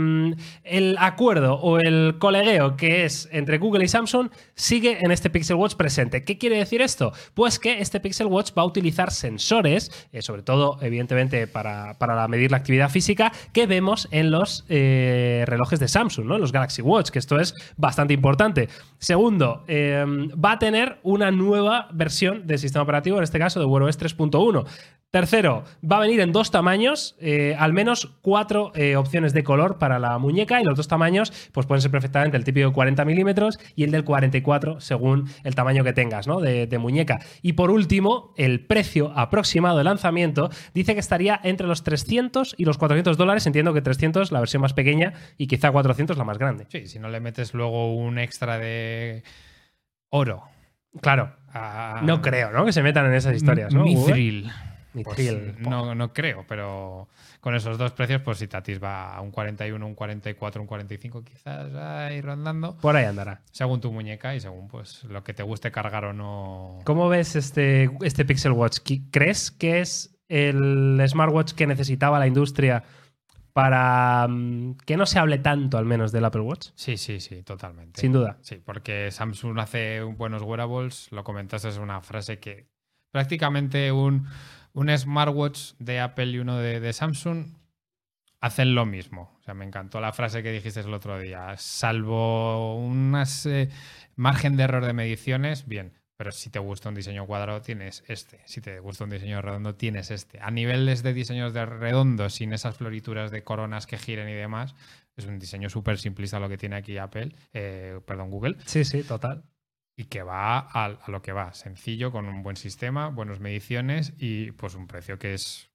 el acuerdo o el colegueo que es entre Google y Samsung sigue en este Pixel Watch presente. ¿Qué quiere decir esto? Pues que este Pixel Watch va a utilizar sensores, eh, sobre todo evidentemente para, para medir la actividad física, que vemos en los relojes de Samsung, ¿no? en los Galaxy Watch, que esto es bastante importante. Segundo, va a tener una nueva versión del sistema operativo, en este caso de Wear OS 3.1. Tercero, va a venir en dos tamaños, eh, al menos cuatro eh, opciones de color para la muñeca y los dos tamaños pues pueden ser perfectamente el típico 40 milímetros y el del 44 según el tamaño que tengas ¿no? de, de muñeca. Y por último, el precio aproximado de lanzamiento dice que estaría entre los 300 y los 400 dólares. Entiendo que 300 la versión más pequeña y quizá 400 la más grande. Sí, si no le metes luego un extra de oro. Claro, no creo ¿no? que se metan en esas historias. ¿no? Google? Mithril. Pues, Mithril. no, no creo, pero con esos dos precios, pues si Tatis va a un 41, un 44, un 45, quizás ahí rondando, Por ahí andará. según tu muñeca y según pues lo que te guste cargar o no. ¿Cómo ves este, este Pixel Watch? ¿Qui- ¿Crees que es el smartwatch que necesitaba la industria para mm, que no se hable tanto, al menos, del Apple Watch? Sí, sí, sí, totalmente. Sin duda. Sí, porque Samsung hace buenos wearables, lo comentaste, es una frase que prácticamente un, un smartwatch de Apple y uno de, de Samsung hacen lo mismo. O sea, me encantó la frase que dijiste el otro día. Salvo un margen de error de mediciones, bien. Pero si te gusta un diseño cuadrado, tienes este. Si te gusta un diseño redondo, tienes este. A niveles de diseños de redondos, sin esas florituras de coronas que giren y demás, es un diseño súper simplista lo que tiene aquí Apple, eh, perdón, Google, Sí, sí, total. y que va a, a lo que va, sencillo, con un buen sistema, buenas mediciones y pues un precio que es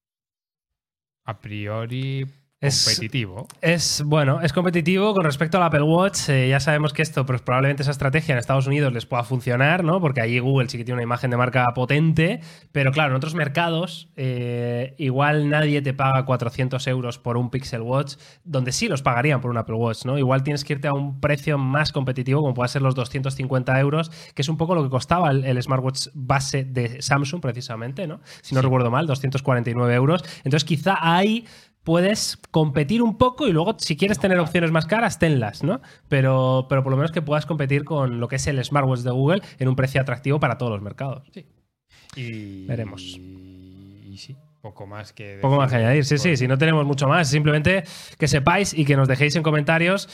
a priori Es- competitivo. Es bueno, es competitivo con respecto al Apple Watch. eh, ya sabemos que esto, pues probablemente esa estrategia en Estados Unidos les pueda funcionar, ¿no? Porque allí Google sí que tiene una imagen de marca potente, pero claro, en otros mercados eh, igual nadie te paga 400 euros por un Pixel Watch, donde sí los pagarían por un Apple Watch, ¿no? Igual tienes que irte a un precio más competitivo, como puede ser los 250 euros, que es un poco lo que costaba el, el smartwatch base de Samsung, precisamente, ¿no? Si no recuerdo mal, 249 euros. Entonces quizá ahí puedes competir un poco y luego si quieres tener opciones más caras, tenlas, ¿no? Pero, pero por lo menos que puedas competir con lo que es el smartwatch de Google en un precio atractivo para todos los mercados. Y, Veremos. Y, sí, poco más que. Poco más que decir. añadir, sí, sí, si no tenemos mucho más, simplemente que sepáis y que nos dejéis en comentarios.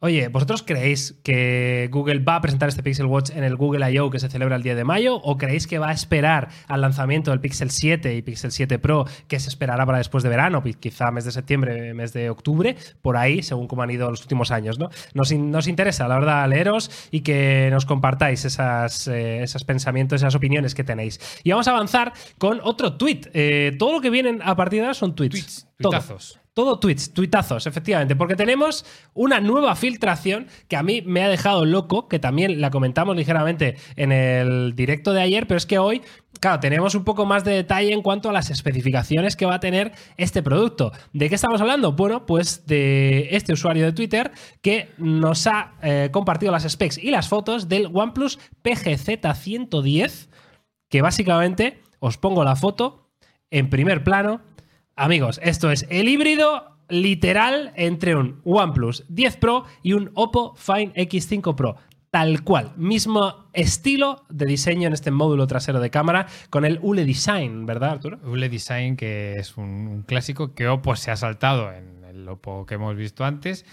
Oye, ¿vosotros creéis que Google va a presentar este Pixel Watch en el Google I.O. que se celebra el 10 de mayo? ¿O creéis que va a esperar al lanzamiento del Pixel 7 y Pixel 7 Pro, que se esperará para después de verano, quizá mes de septiembre, mes de octubre, por ahí, según cómo han ido los últimos años? ¿no? Nos, nos interesa, la verdad, leeros y que nos compartáis esas, eh, esos pensamientos, esas opiniones que tenéis. Y vamos a avanzar con otro tweet. Eh, todo lo que vienen a partir de ahora son tweets. Tweets, Todo. tuitazos. Todo tweets, tuitazos, efectivamente, porque tenemos una nueva filtración que a mí me ha dejado loco, que también la comentamos ligeramente en el directo de ayer, pero es que hoy, claro, tenemos un poco más de detalle en cuanto a las especificaciones que va a tener este producto. ¿De qué estamos hablando? Bueno, pues de este usuario de Twitter que nos ha eh, compartido las specs y las fotos del OnePlus PGZ 110, que básicamente os pongo la foto en primer plano. Amigos, esto es el híbrido literal entre un OnePlus 10 Pro y un Oppo Find X5 Pro. Tal cual, mismo estilo de diseño en este módulo trasero de cámara con el ULE Design, ¿verdad, Arturo? Ule Design, que es un, un clásico que Oppo se ha saltado en el Oppo que hemos visto antes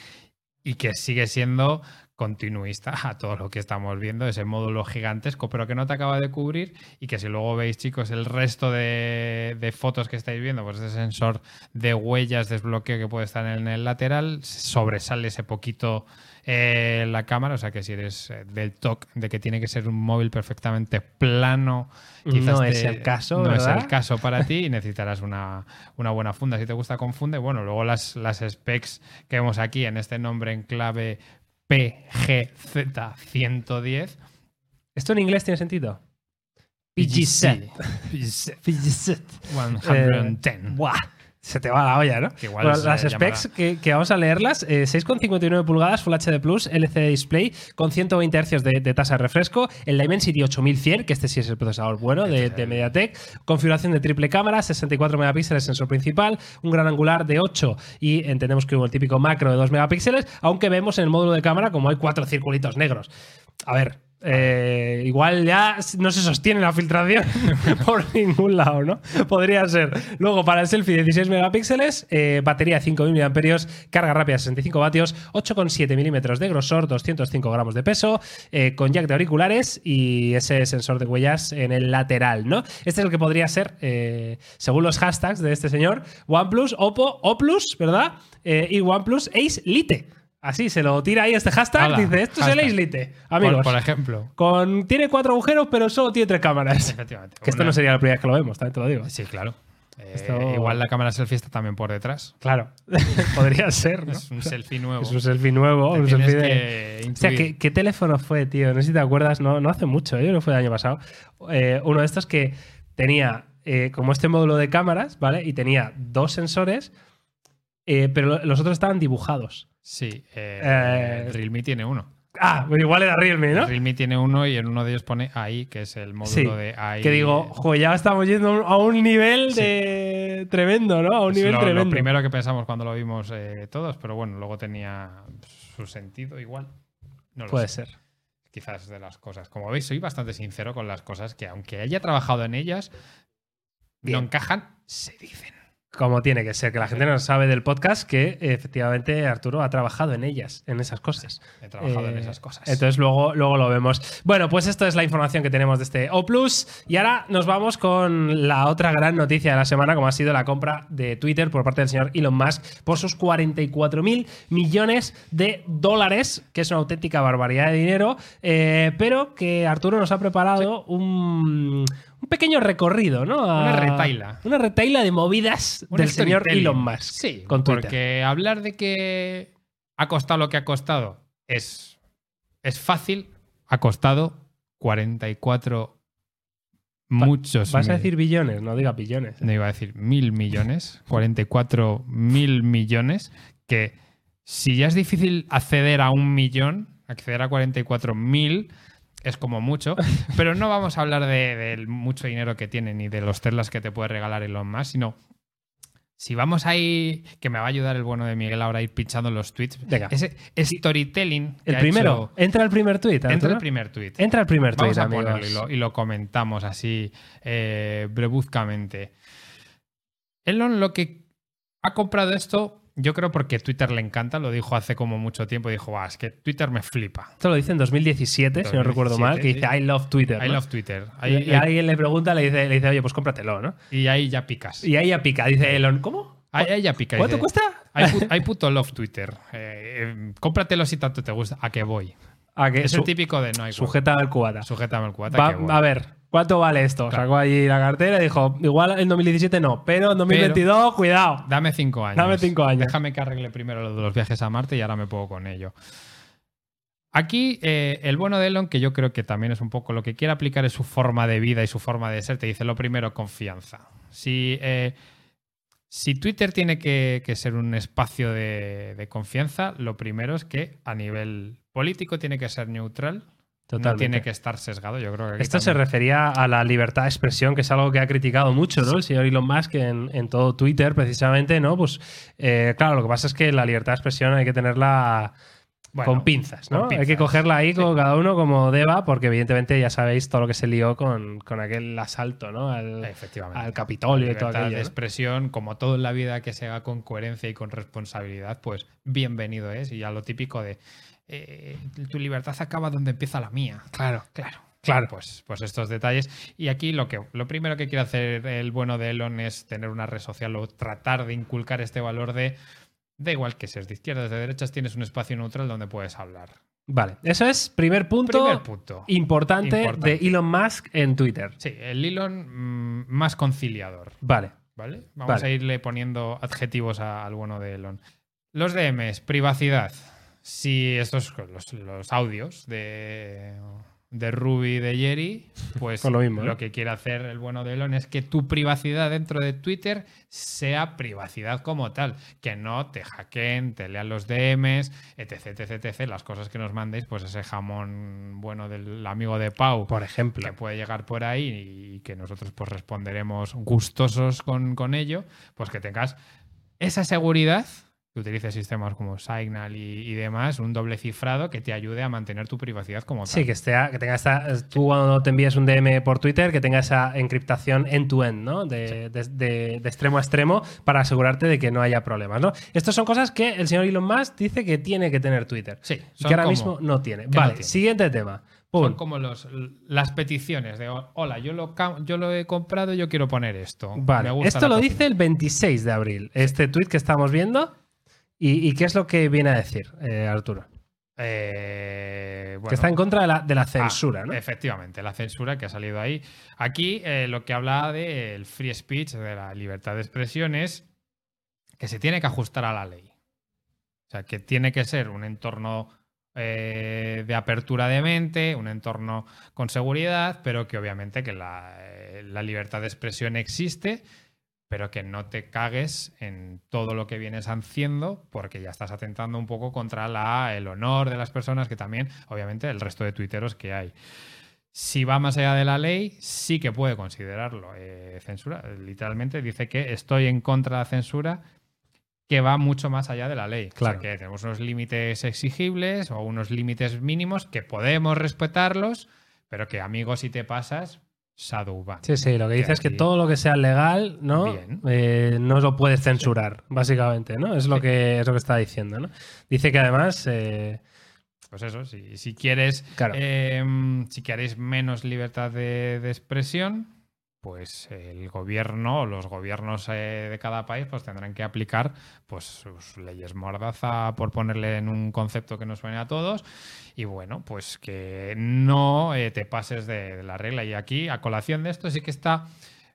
y que sigue siendo continuista a todo lo que estamos viendo, ese módulo gigantesco, pero que no te acaba de cubrir y que si luego veis, chicos, el resto de, de fotos que estáis viendo, pues ese sensor de huellas, desbloqueo que puede estar en el lateral, sobresale ese poquito eh, la cámara, o sea que si eres eh, del TOC de que tiene que ser un móvil perfectamente plano, quizás No es el caso, no es el caso para [LAUGHS] ti y necesitarás una, una buena funda. Si te gusta confunde, bueno, luego las, las specs que vemos aquí en este nombre en clave PGZ110. ¿Esto en inglés tiene sentido? PGZ. PGZ. PGZ. 110. Eh, Buah, se te va la olla, ¿no? Que igual Bueno, las llamará. specs que, que vamos a leerlas, eh, 6,59 pulgadas Full HD Plus, LCD Display con 120 Hz de, de tasa de refresco, el Dimensity 8100, que este sí es el procesador bueno de, de MediaTek, configuración de triple cámara, 64 megapíxeles sensor principal, un gran angular de 8 y entendemos que hubo el típico macro de 2 megapíxeles, aunque vemos en el módulo de cámara como hay cuatro circulitos negros. A ver, eh, igual ya no se sostiene la filtración [LAUGHS] por ningún lado, ¿no? Podría ser. Luego, para el selfie, 16 megapíxeles, eh, batería 5.000 mAh, carga rápida 65 vatios, 8,7 milímetros de grosor, 205 gramos de peso, eh, con jack de auriculares y ese sensor de huellas en el lateral, ¿no? Este es el que podría ser, eh, según los hashtags de este señor, OnePlus, Oppo, Oplus, ¿verdad? Y OnePlus Ace Lite. Así, se lo tira ahí este hashtag, dice, esto es el hashtag. Ace Lite. Por, Amigos. por ejemplo. Con, tiene cuatro agujeros, pero solo tiene tres cámaras. Efectivamente. Que esto no sería la primera vez que lo vemos, también te lo digo. Sí, claro. Eh, Esto- Igual la cámara selfie está también por detrás. Claro, [LAUGHS] podría ser, ¿no? Es un selfie nuevo. Es un selfie nuevo, Te un selfie de... que O sea. ¿qué, qué teléfono fue, tío? No sé si te acuerdas, no, no hace mucho, yo creo que fue el año pasado. Eh, uno de estos que tenía eh, como este módulo de cámaras, ¿vale? Y tenía dos sensores, eh, pero lo- los otros estaban dibujados. Sí, eh, Eh, Realme tiene uno. Ah, pues igual era Realme, ¿no? Realme tiene uno y en uno de ellos pone AI, que es el módulo Sí, de AI. Que digo, joder, ya estamos yendo a un nivel de tremendo, ¿no? A un Es nivel lo, lo tremendo. primero que pensamos cuando lo vimos eh, todos, pero bueno, luego tenía su sentido igual. No lo Puede sé. ser. Quizás de las cosas. Como veis, soy bastante sincero con las cosas que, aunque haya trabajado en ellas, Bien. no encajan, se dicen. Como tiene que ser, que la gente no sabe del podcast que efectivamente Arturo ha trabajado en ellas, en esas cosas. He trabajado en Eh, esas cosas. Entonces luego, luego lo vemos. Bueno, pues esto es la información que tenemos de este O Plus. Y ahora nos vamos con la otra gran noticia de la semana, como ha sido la compra de Twitter por parte del señor Elon Musk por sus 44 mil millones de dólares, que es una auténtica barbaridad de dinero, eh, pero que Arturo nos ha preparado un un pequeño recorrido, ¿no? A- Una retaila. Una retaila de movidas del señor. Elon Musk. Sí, con porque hablar de que ha costado lo que ha costado es, es fácil. Ha costado 44 muchos. Vas a decir billones, no diga billones. No iba a decir mil millones, 44 mil millones, que si ya es difícil acceder a un millón, acceder a 44 mil es como mucho, [LAUGHS] pero no vamos a hablar de- del mucho dinero que tiene ni de los Teslas que te puede regalar Elon Musk, sino si vamos ahí, que me va a ayudar el bueno de Miguel ahora a ir pinchando los tweets, Venga. ese storytelling. que El ha primero. hecho- Entra el primer tuit. entra el primer tweet. Entra el primer tuit, Vamos a ponerlo y lo, y lo comentamos así eh. Elon lo que ha comprado esto, yo creo porque Twitter le encanta, lo dijo hace como mucho tiempo, dijo, "Buah, es que Twitter me flipa. Esto lo dice en 2017, si no 2017, recuerdo mal, que dice sí. I love Twitter. I ¿no? love Twitter. Y, y alguien le pregunta, le dice, le dice, oye, pues cómpratelo, ¿no? y ahí ya picas. Y ahí ya pica, dice Elon, ¿cómo? Ahí, ahí ya pica. ¿Cuánto dice, cuesta? Hay, pu- hay puto love Twitter. Eh, eh, cómpratelo si tanto te gusta. ¿A qué voy? A que Es el típico de no hay sujeta al cubata. Sujétame el cubata. Va- a ver, ¿cuánto vale esto? Claro. Sacó allí la cartera y dijo, igual en 2017 no, pero en 2022, cuidado. Dame cinco años. Dame cinco años. Déjame que arregle primero lo de los viajes a Marte y ahora me puedo con ello. Aquí, eh, el bueno de Elon, que yo creo que también es un poco lo que quiere aplicar es su forma de vida y su forma de ser. Te dice lo primero, confianza. Si, eh, si Twitter tiene que, que ser un espacio de, de confianza, lo primero es que a nivel político tiene que ser neutral. No Totalmente. tiene que estar sesgado. Yo creo que Esto se refería a la libertad de expresión, que es algo que ha criticado mucho, ¿no? El señor Elon Musk en, en todo Twitter, precisamente, ¿no? Pues eh, claro, lo que pasa es que la libertad de expresión hay que tenerla Bueno, con pinzas, ¿no? con Hay que pinzas. cogerla ahí Sí. con cada uno como deba, porque evidentemente ya sabéis todo lo que se lió con, con aquel asalto, ¿no? Al, Efectivamente. al Capitolio La y todo libertad aquello. ¿no? expresión, como todo en la vida que se haga con coherencia y con responsabilidad, pues bienvenido es. Y ya lo típico de eh, tu libertad acaba donde empieza la mía. Claro. Claro. Claro. Pues, pues estos detalles. Y aquí lo que lo primero que quiere hacer el bueno de Elon es tener una red social o tratar de inculcar este valor de da igual que seas de izquierdas, de derechas, tienes un espacio neutral donde puedes hablar. Vale, eso es primer punto, Primer punto. Importante, Importante. de Elon Musk en Twitter. Sí, el Elon mm, más conciliador. Vale. ¿Vale? Vamos Vale. a irle poniendo adjetivos a- al bueno de Elon. Los DMs, privacidad. Si estos los, los audios de, de Ruby y de Jerry, pues lo mismo, ¿eh? que quiere hacer el bueno de Elon es que tu privacidad dentro de Twitter sea privacidad como tal, que no te hackeen, te lean los DMs, etc, etc, etc, las cosas que nos mandéis, pues ese jamón bueno del amigo de Pau, Por ejemplo. que puede llegar por ahí y que nosotros pues responderemos gustosos con, con ello, pues que tengas esa seguridad, que utilices sistemas como Signal y, y demás, un doble cifrado que te ayude a mantener tu privacidad como tal. Sí, que, esté, que tenga esta. Tú cuando te envías un DM por Twitter, que tenga esa encriptación end-to-end, ¿no? De, de- de- de extremo a extremo para asegurarte de que no haya problemas, ¿no? Estas son cosas que el señor Elon Musk dice que tiene que tener Twitter. Sí, y que ahora como- mismo no tiene. no Vale, tiene. siguiente tema. Son como los, las peticiones de, hola, yo lo, yo lo he comprado, yo quiero poner esto. Vale, Me gusta esto lo cocina". dice el 26 de abril, este tweet que estamos viendo. ¿Y, y qué es lo que viene a decir, eh, Arturo? Eh, bueno, que está en contra de la, de la Ah, censura, ¿no? Efectivamente, la censura que ha salido ahí. Aquí eh, lo que habla del free speech, de la libertad de expresión, es que se tiene que ajustar a la ley. O sea, que tiene que ser un entorno eh, de apertura de mente, un entorno con seguridad, pero que obviamente que la, la libertad de expresión existe, pero que no te cagues en todo lo que vienes haciendo, porque ya estás atentando un poco contra la, el honor de las personas, que también, obviamente, el resto de tuiteros que hay. Si va más allá de la ley, sí que puede considerarlo eh, censura. Literalmente dice que estoy en contra de la censura que va mucho más allá de la ley. Claro. O sea, que tenemos unos límites exigibles o unos límites mínimos que podemos respetarlos, pero que amigos, si te pasas, Sadhuban. Sí, sí, lo que dice es que todo lo que sea legal, ¿no? Bien. Eh, no lo puedes censurar, básicamente, ¿no? Es lo Sí. que es lo que está diciendo, ¿no? Dice que además, eh, Pues eso, si, si quieres, Claro. eh, si queréis menos libertad de, de expresión, pues el gobierno o los gobiernos eh, de cada país pues tendrán que aplicar pues sus leyes mordaza por ponerle en un concepto que nos suene a todos. Y bueno pues que no eh, te pases de, de la regla. Y aquí a colación de esto sí que está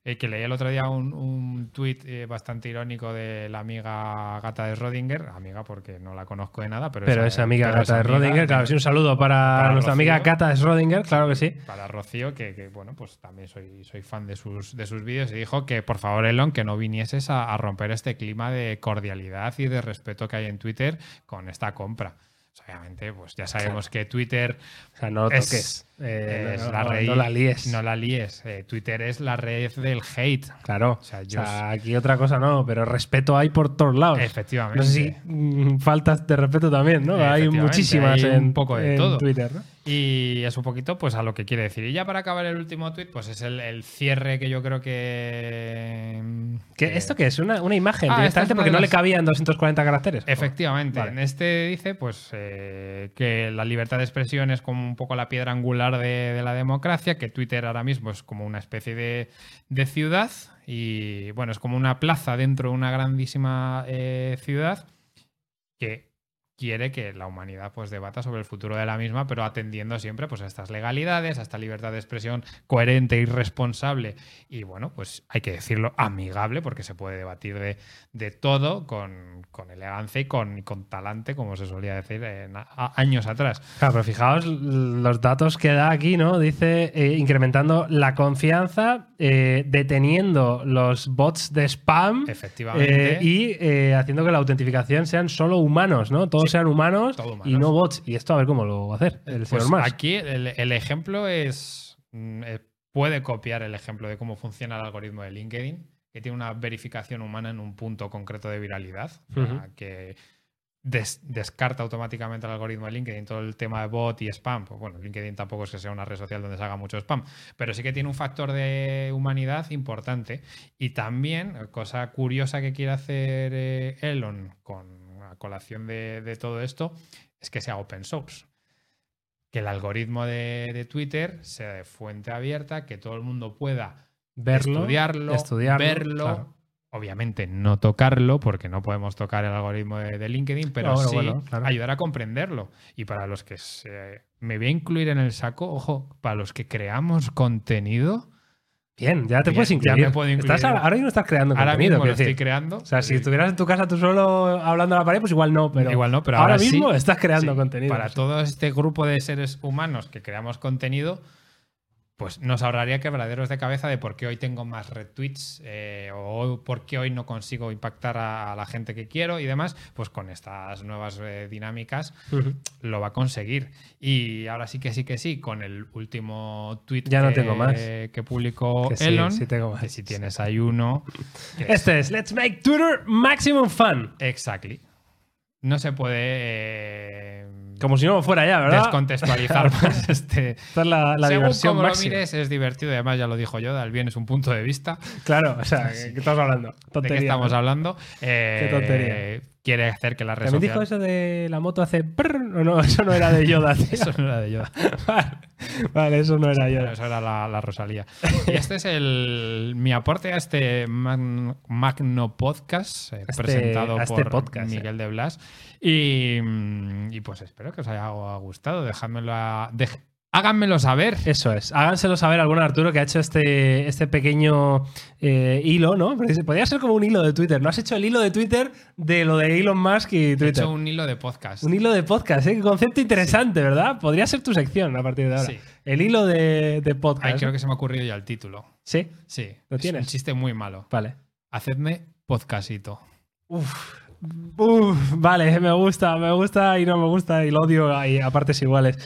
eh, que leí el otro día un, un tuit eh, bastante irónico de la amiga gata de Rodinger, amiga porque no la conozco de nada, pero, Pero esa- esa amiga pero Cata de Rodinger, claro, sí, un saludo para, Para nuestra amiga. Cata de Schrödinger, claro que sí. para Rocío, que, que, bueno, pues también soy, soy fan de sus, de sus vídeos, y dijo que por favor, Elon, que no vinieses a, a romper este clima de cordialidad y de respeto que hay en Twitter con esta compra. Pues, obviamente, pues ya sabemos que Twitter O sea, no lo Es- toques. Eh, es no, la no- red. no la líes. No la líes. Eh, Twitter es la red del hate. Claro. O sea, O yo- sea, aquí otra cosa no, pero respeto hay por todos lados. Efectivamente. No sé si mm, faltas de respeto también, ¿no? Hay muchísimas hay en, poco de en todo. Twitter, ¿no? Y es un poquito pues a lo que quiere decir. Y ya para acabar el último tweet, pues es el, el cierre que yo creo que. ¿Qué, que- ¿Esto qué es? ¿Una, una imagen Ah, directamente es porque no le cabían 240 caracteres. Efectivamente. Vale. En este dice pues eh, que la libertad de expresión es como un poco la piedra angular de, de la democracia, que Twitter ahora mismo es como una especie de, de ciudad y bueno, es como una plaza dentro de una grandísima eh, ciudad que quiere que la humanidad pues debata sobre el futuro de la misma, pero atendiendo siempre pues a estas legalidades, a esta libertad de expresión coherente y responsable y bueno, pues hay que decirlo amigable porque se puede debatir de, de todo con, con elegancia y con, con talante, como se solía decir en a- años atrás. Claro, pero fijaos los datos que da aquí, ¿no? Dice eh, incrementando la confianza, eh, deteniendo los bots de spam Efectivamente. eh, y haciendo que la autentificación sean solo humanos, ¿no? Todos sean humanos, todo humanos. y no bots. Y esto a ver cómo lo va a hacer el Pues señor Musk. aquí el, el ejemplo es. mm, eh, puede copiar el ejemplo de cómo funciona el algoritmo de LinkedIn, que tiene una verificación humana en un punto concreto de viralidad, sea, Ujú. que des- descarta automáticamente el algoritmo de LinkedIn todo el tema de bot y spam. Pues bueno, LinkedIn tampoco es que sea una red social donde se haga mucho spam, pero sí que tiene un factor de humanidad importante. Y también, cosa curiosa que quiere hacer eh, Elon con colación de, de todo esto, es que sea open source. Que el algoritmo de, de Twitter sea de fuente abierta, que todo el mundo pueda Verlo, estudiarlo, estudiarlo, verlo. claro. Obviamente no tocarlo, porque no podemos tocar el algoritmo de, de LinkedIn, pero sí bueno, claro. ayudar a comprenderlo. Y para los que se- me voy a incluir en el saco, ojo, para los que creamos contenido, Bien, ya te Bien, puedes ya incluir. me puedo incluir. Estás ahora ahora mismo estás creando ahora contenido. mismo lo estoy creando. O sea, si estuvieras en tu casa tú solo hablando a la pared, pues igual no, pero Igual no, pero ahora, ahora sí. mismo estás creando Sí, contenido. Para todo este grupo de seres humanos que creamos contenido, pues nos ahorraría quebraderos de cabeza de por qué hoy tengo más retweets eh, o por qué hoy no consigo impactar a, a la gente que quiero y demás, pues con estas nuevas eh, dinámicas lo va a conseguir. Y ahora sí que sí que sí, con el último tweet Ya no que, tengo más. que publicó Que sí, Elon, sí tengo más. que si tienes ahí uno, Este es Let's Make Twitter Maximum Fun. exactly. No se puede eh, Como si no fuera ya, ¿verdad? descontextualizar más [LAUGHS] este. Esta es la, la Según diversión como lo máxima. mires, es divertido. y Además, ya lo dijo Yoda, el bien es un punto de vista. Claro, o sea, [LAUGHS] ¿qué, qué estás hablando? ¿De qué estamos hablando? Eh, tontería. Quiere hacer que la red ¿También dijo eso de la moto hace prrr? ¿O no? Eso no era de Yoda. [LAUGHS] Eso no era de Yoda. [LAUGHS] vale, vale, eso no era Pero Yoda. eso era la, la Rosalía. Y este es el mi aporte a este mag- Magno Podcast, eh, Este- presentado este por podcast, Miguel de Blas. Y, mm, y pues espero que os haya gustado. Dejádmelo a- dej- háganmelo saber. Eso es. Háganselo saber algún Arturo que ha hecho este, este pequeño eh, hilo, ¿no? Podría ser como un hilo de Twitter. ¿No has hecho el hilo de Twitter de lo de Elon Musk y He Twitter? hecho un hilo de podcast. Un hilo de podcast, ¿eh? Qué concepto interesante, ¿verdad? Podría ser tu sección a partir de ahora. Sí. El hilo de, de podcast. Ay, creo que se me ha ocurrido ya el título. Sí, Sí. ¿Lo es tienes? un chiste muy malo. vale. Hacedme podcastito. Uf, uf, vale, me gusta, me gusta y no me gusta y lo odio a partes iguales.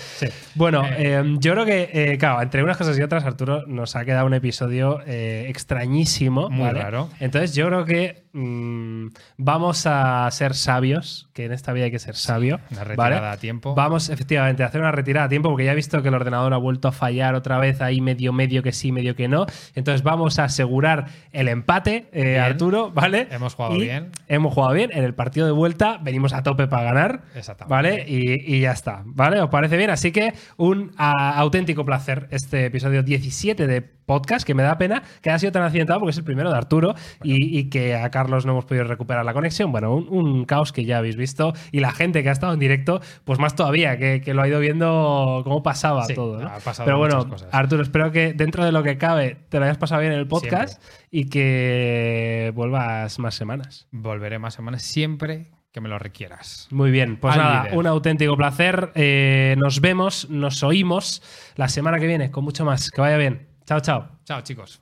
Bueno, Eh. eh, yo creo que, eh, claro, entre unas cosas y otras, Arturo, nos ha quedado un episodio extrañísimo. Muy ¿vale? raro. Entonces yo creo que mm, vamos a ser sabios, que en esta vida hay que ser sabio. Una ¿vale? retirada a tiempo. Vamos efectivamente a hacer una retirada a tiempo porque ya he visto que el ordenador ha vuelto a fallar otra vez ahí medio medio que sí, medio que no. Entonces vamos a asegurar el empate. Arturo, ¿vale? Hemos jugado Y bien. Hemos jugado bien. En en el partido de vuelta venimos a tope para ganar. Exactamente. ¿Vale? Y, y ya está. ¿Vale? ¿Os parece bien? Así que un a, auténtico placer este episodio 17 de podcast, que me da pena que haya sido tan accidentado porque es el primero de Arturo y, y que a Carlos no hemos podido recuperar la conexión. Bueno, un, un caos que ya habéis visto y la gente que ha estado en directo, pues más todavía, que, que lo ha ido viendo cómo pasaba Sí, todo. Pero bueno. Arturo, espero que dentro de lo que cabe te lo hayas pasado bien en el podcast y que vuelvas más semanas. Volveré más semanas siempre que me lo requieras. Muy bien, pues Al nada, líder. un auténtico placer. Eh, nos vemos, nos oímos la semana que viene con mucho más. Que vaya bien. Chao, chao. Chao, chicos.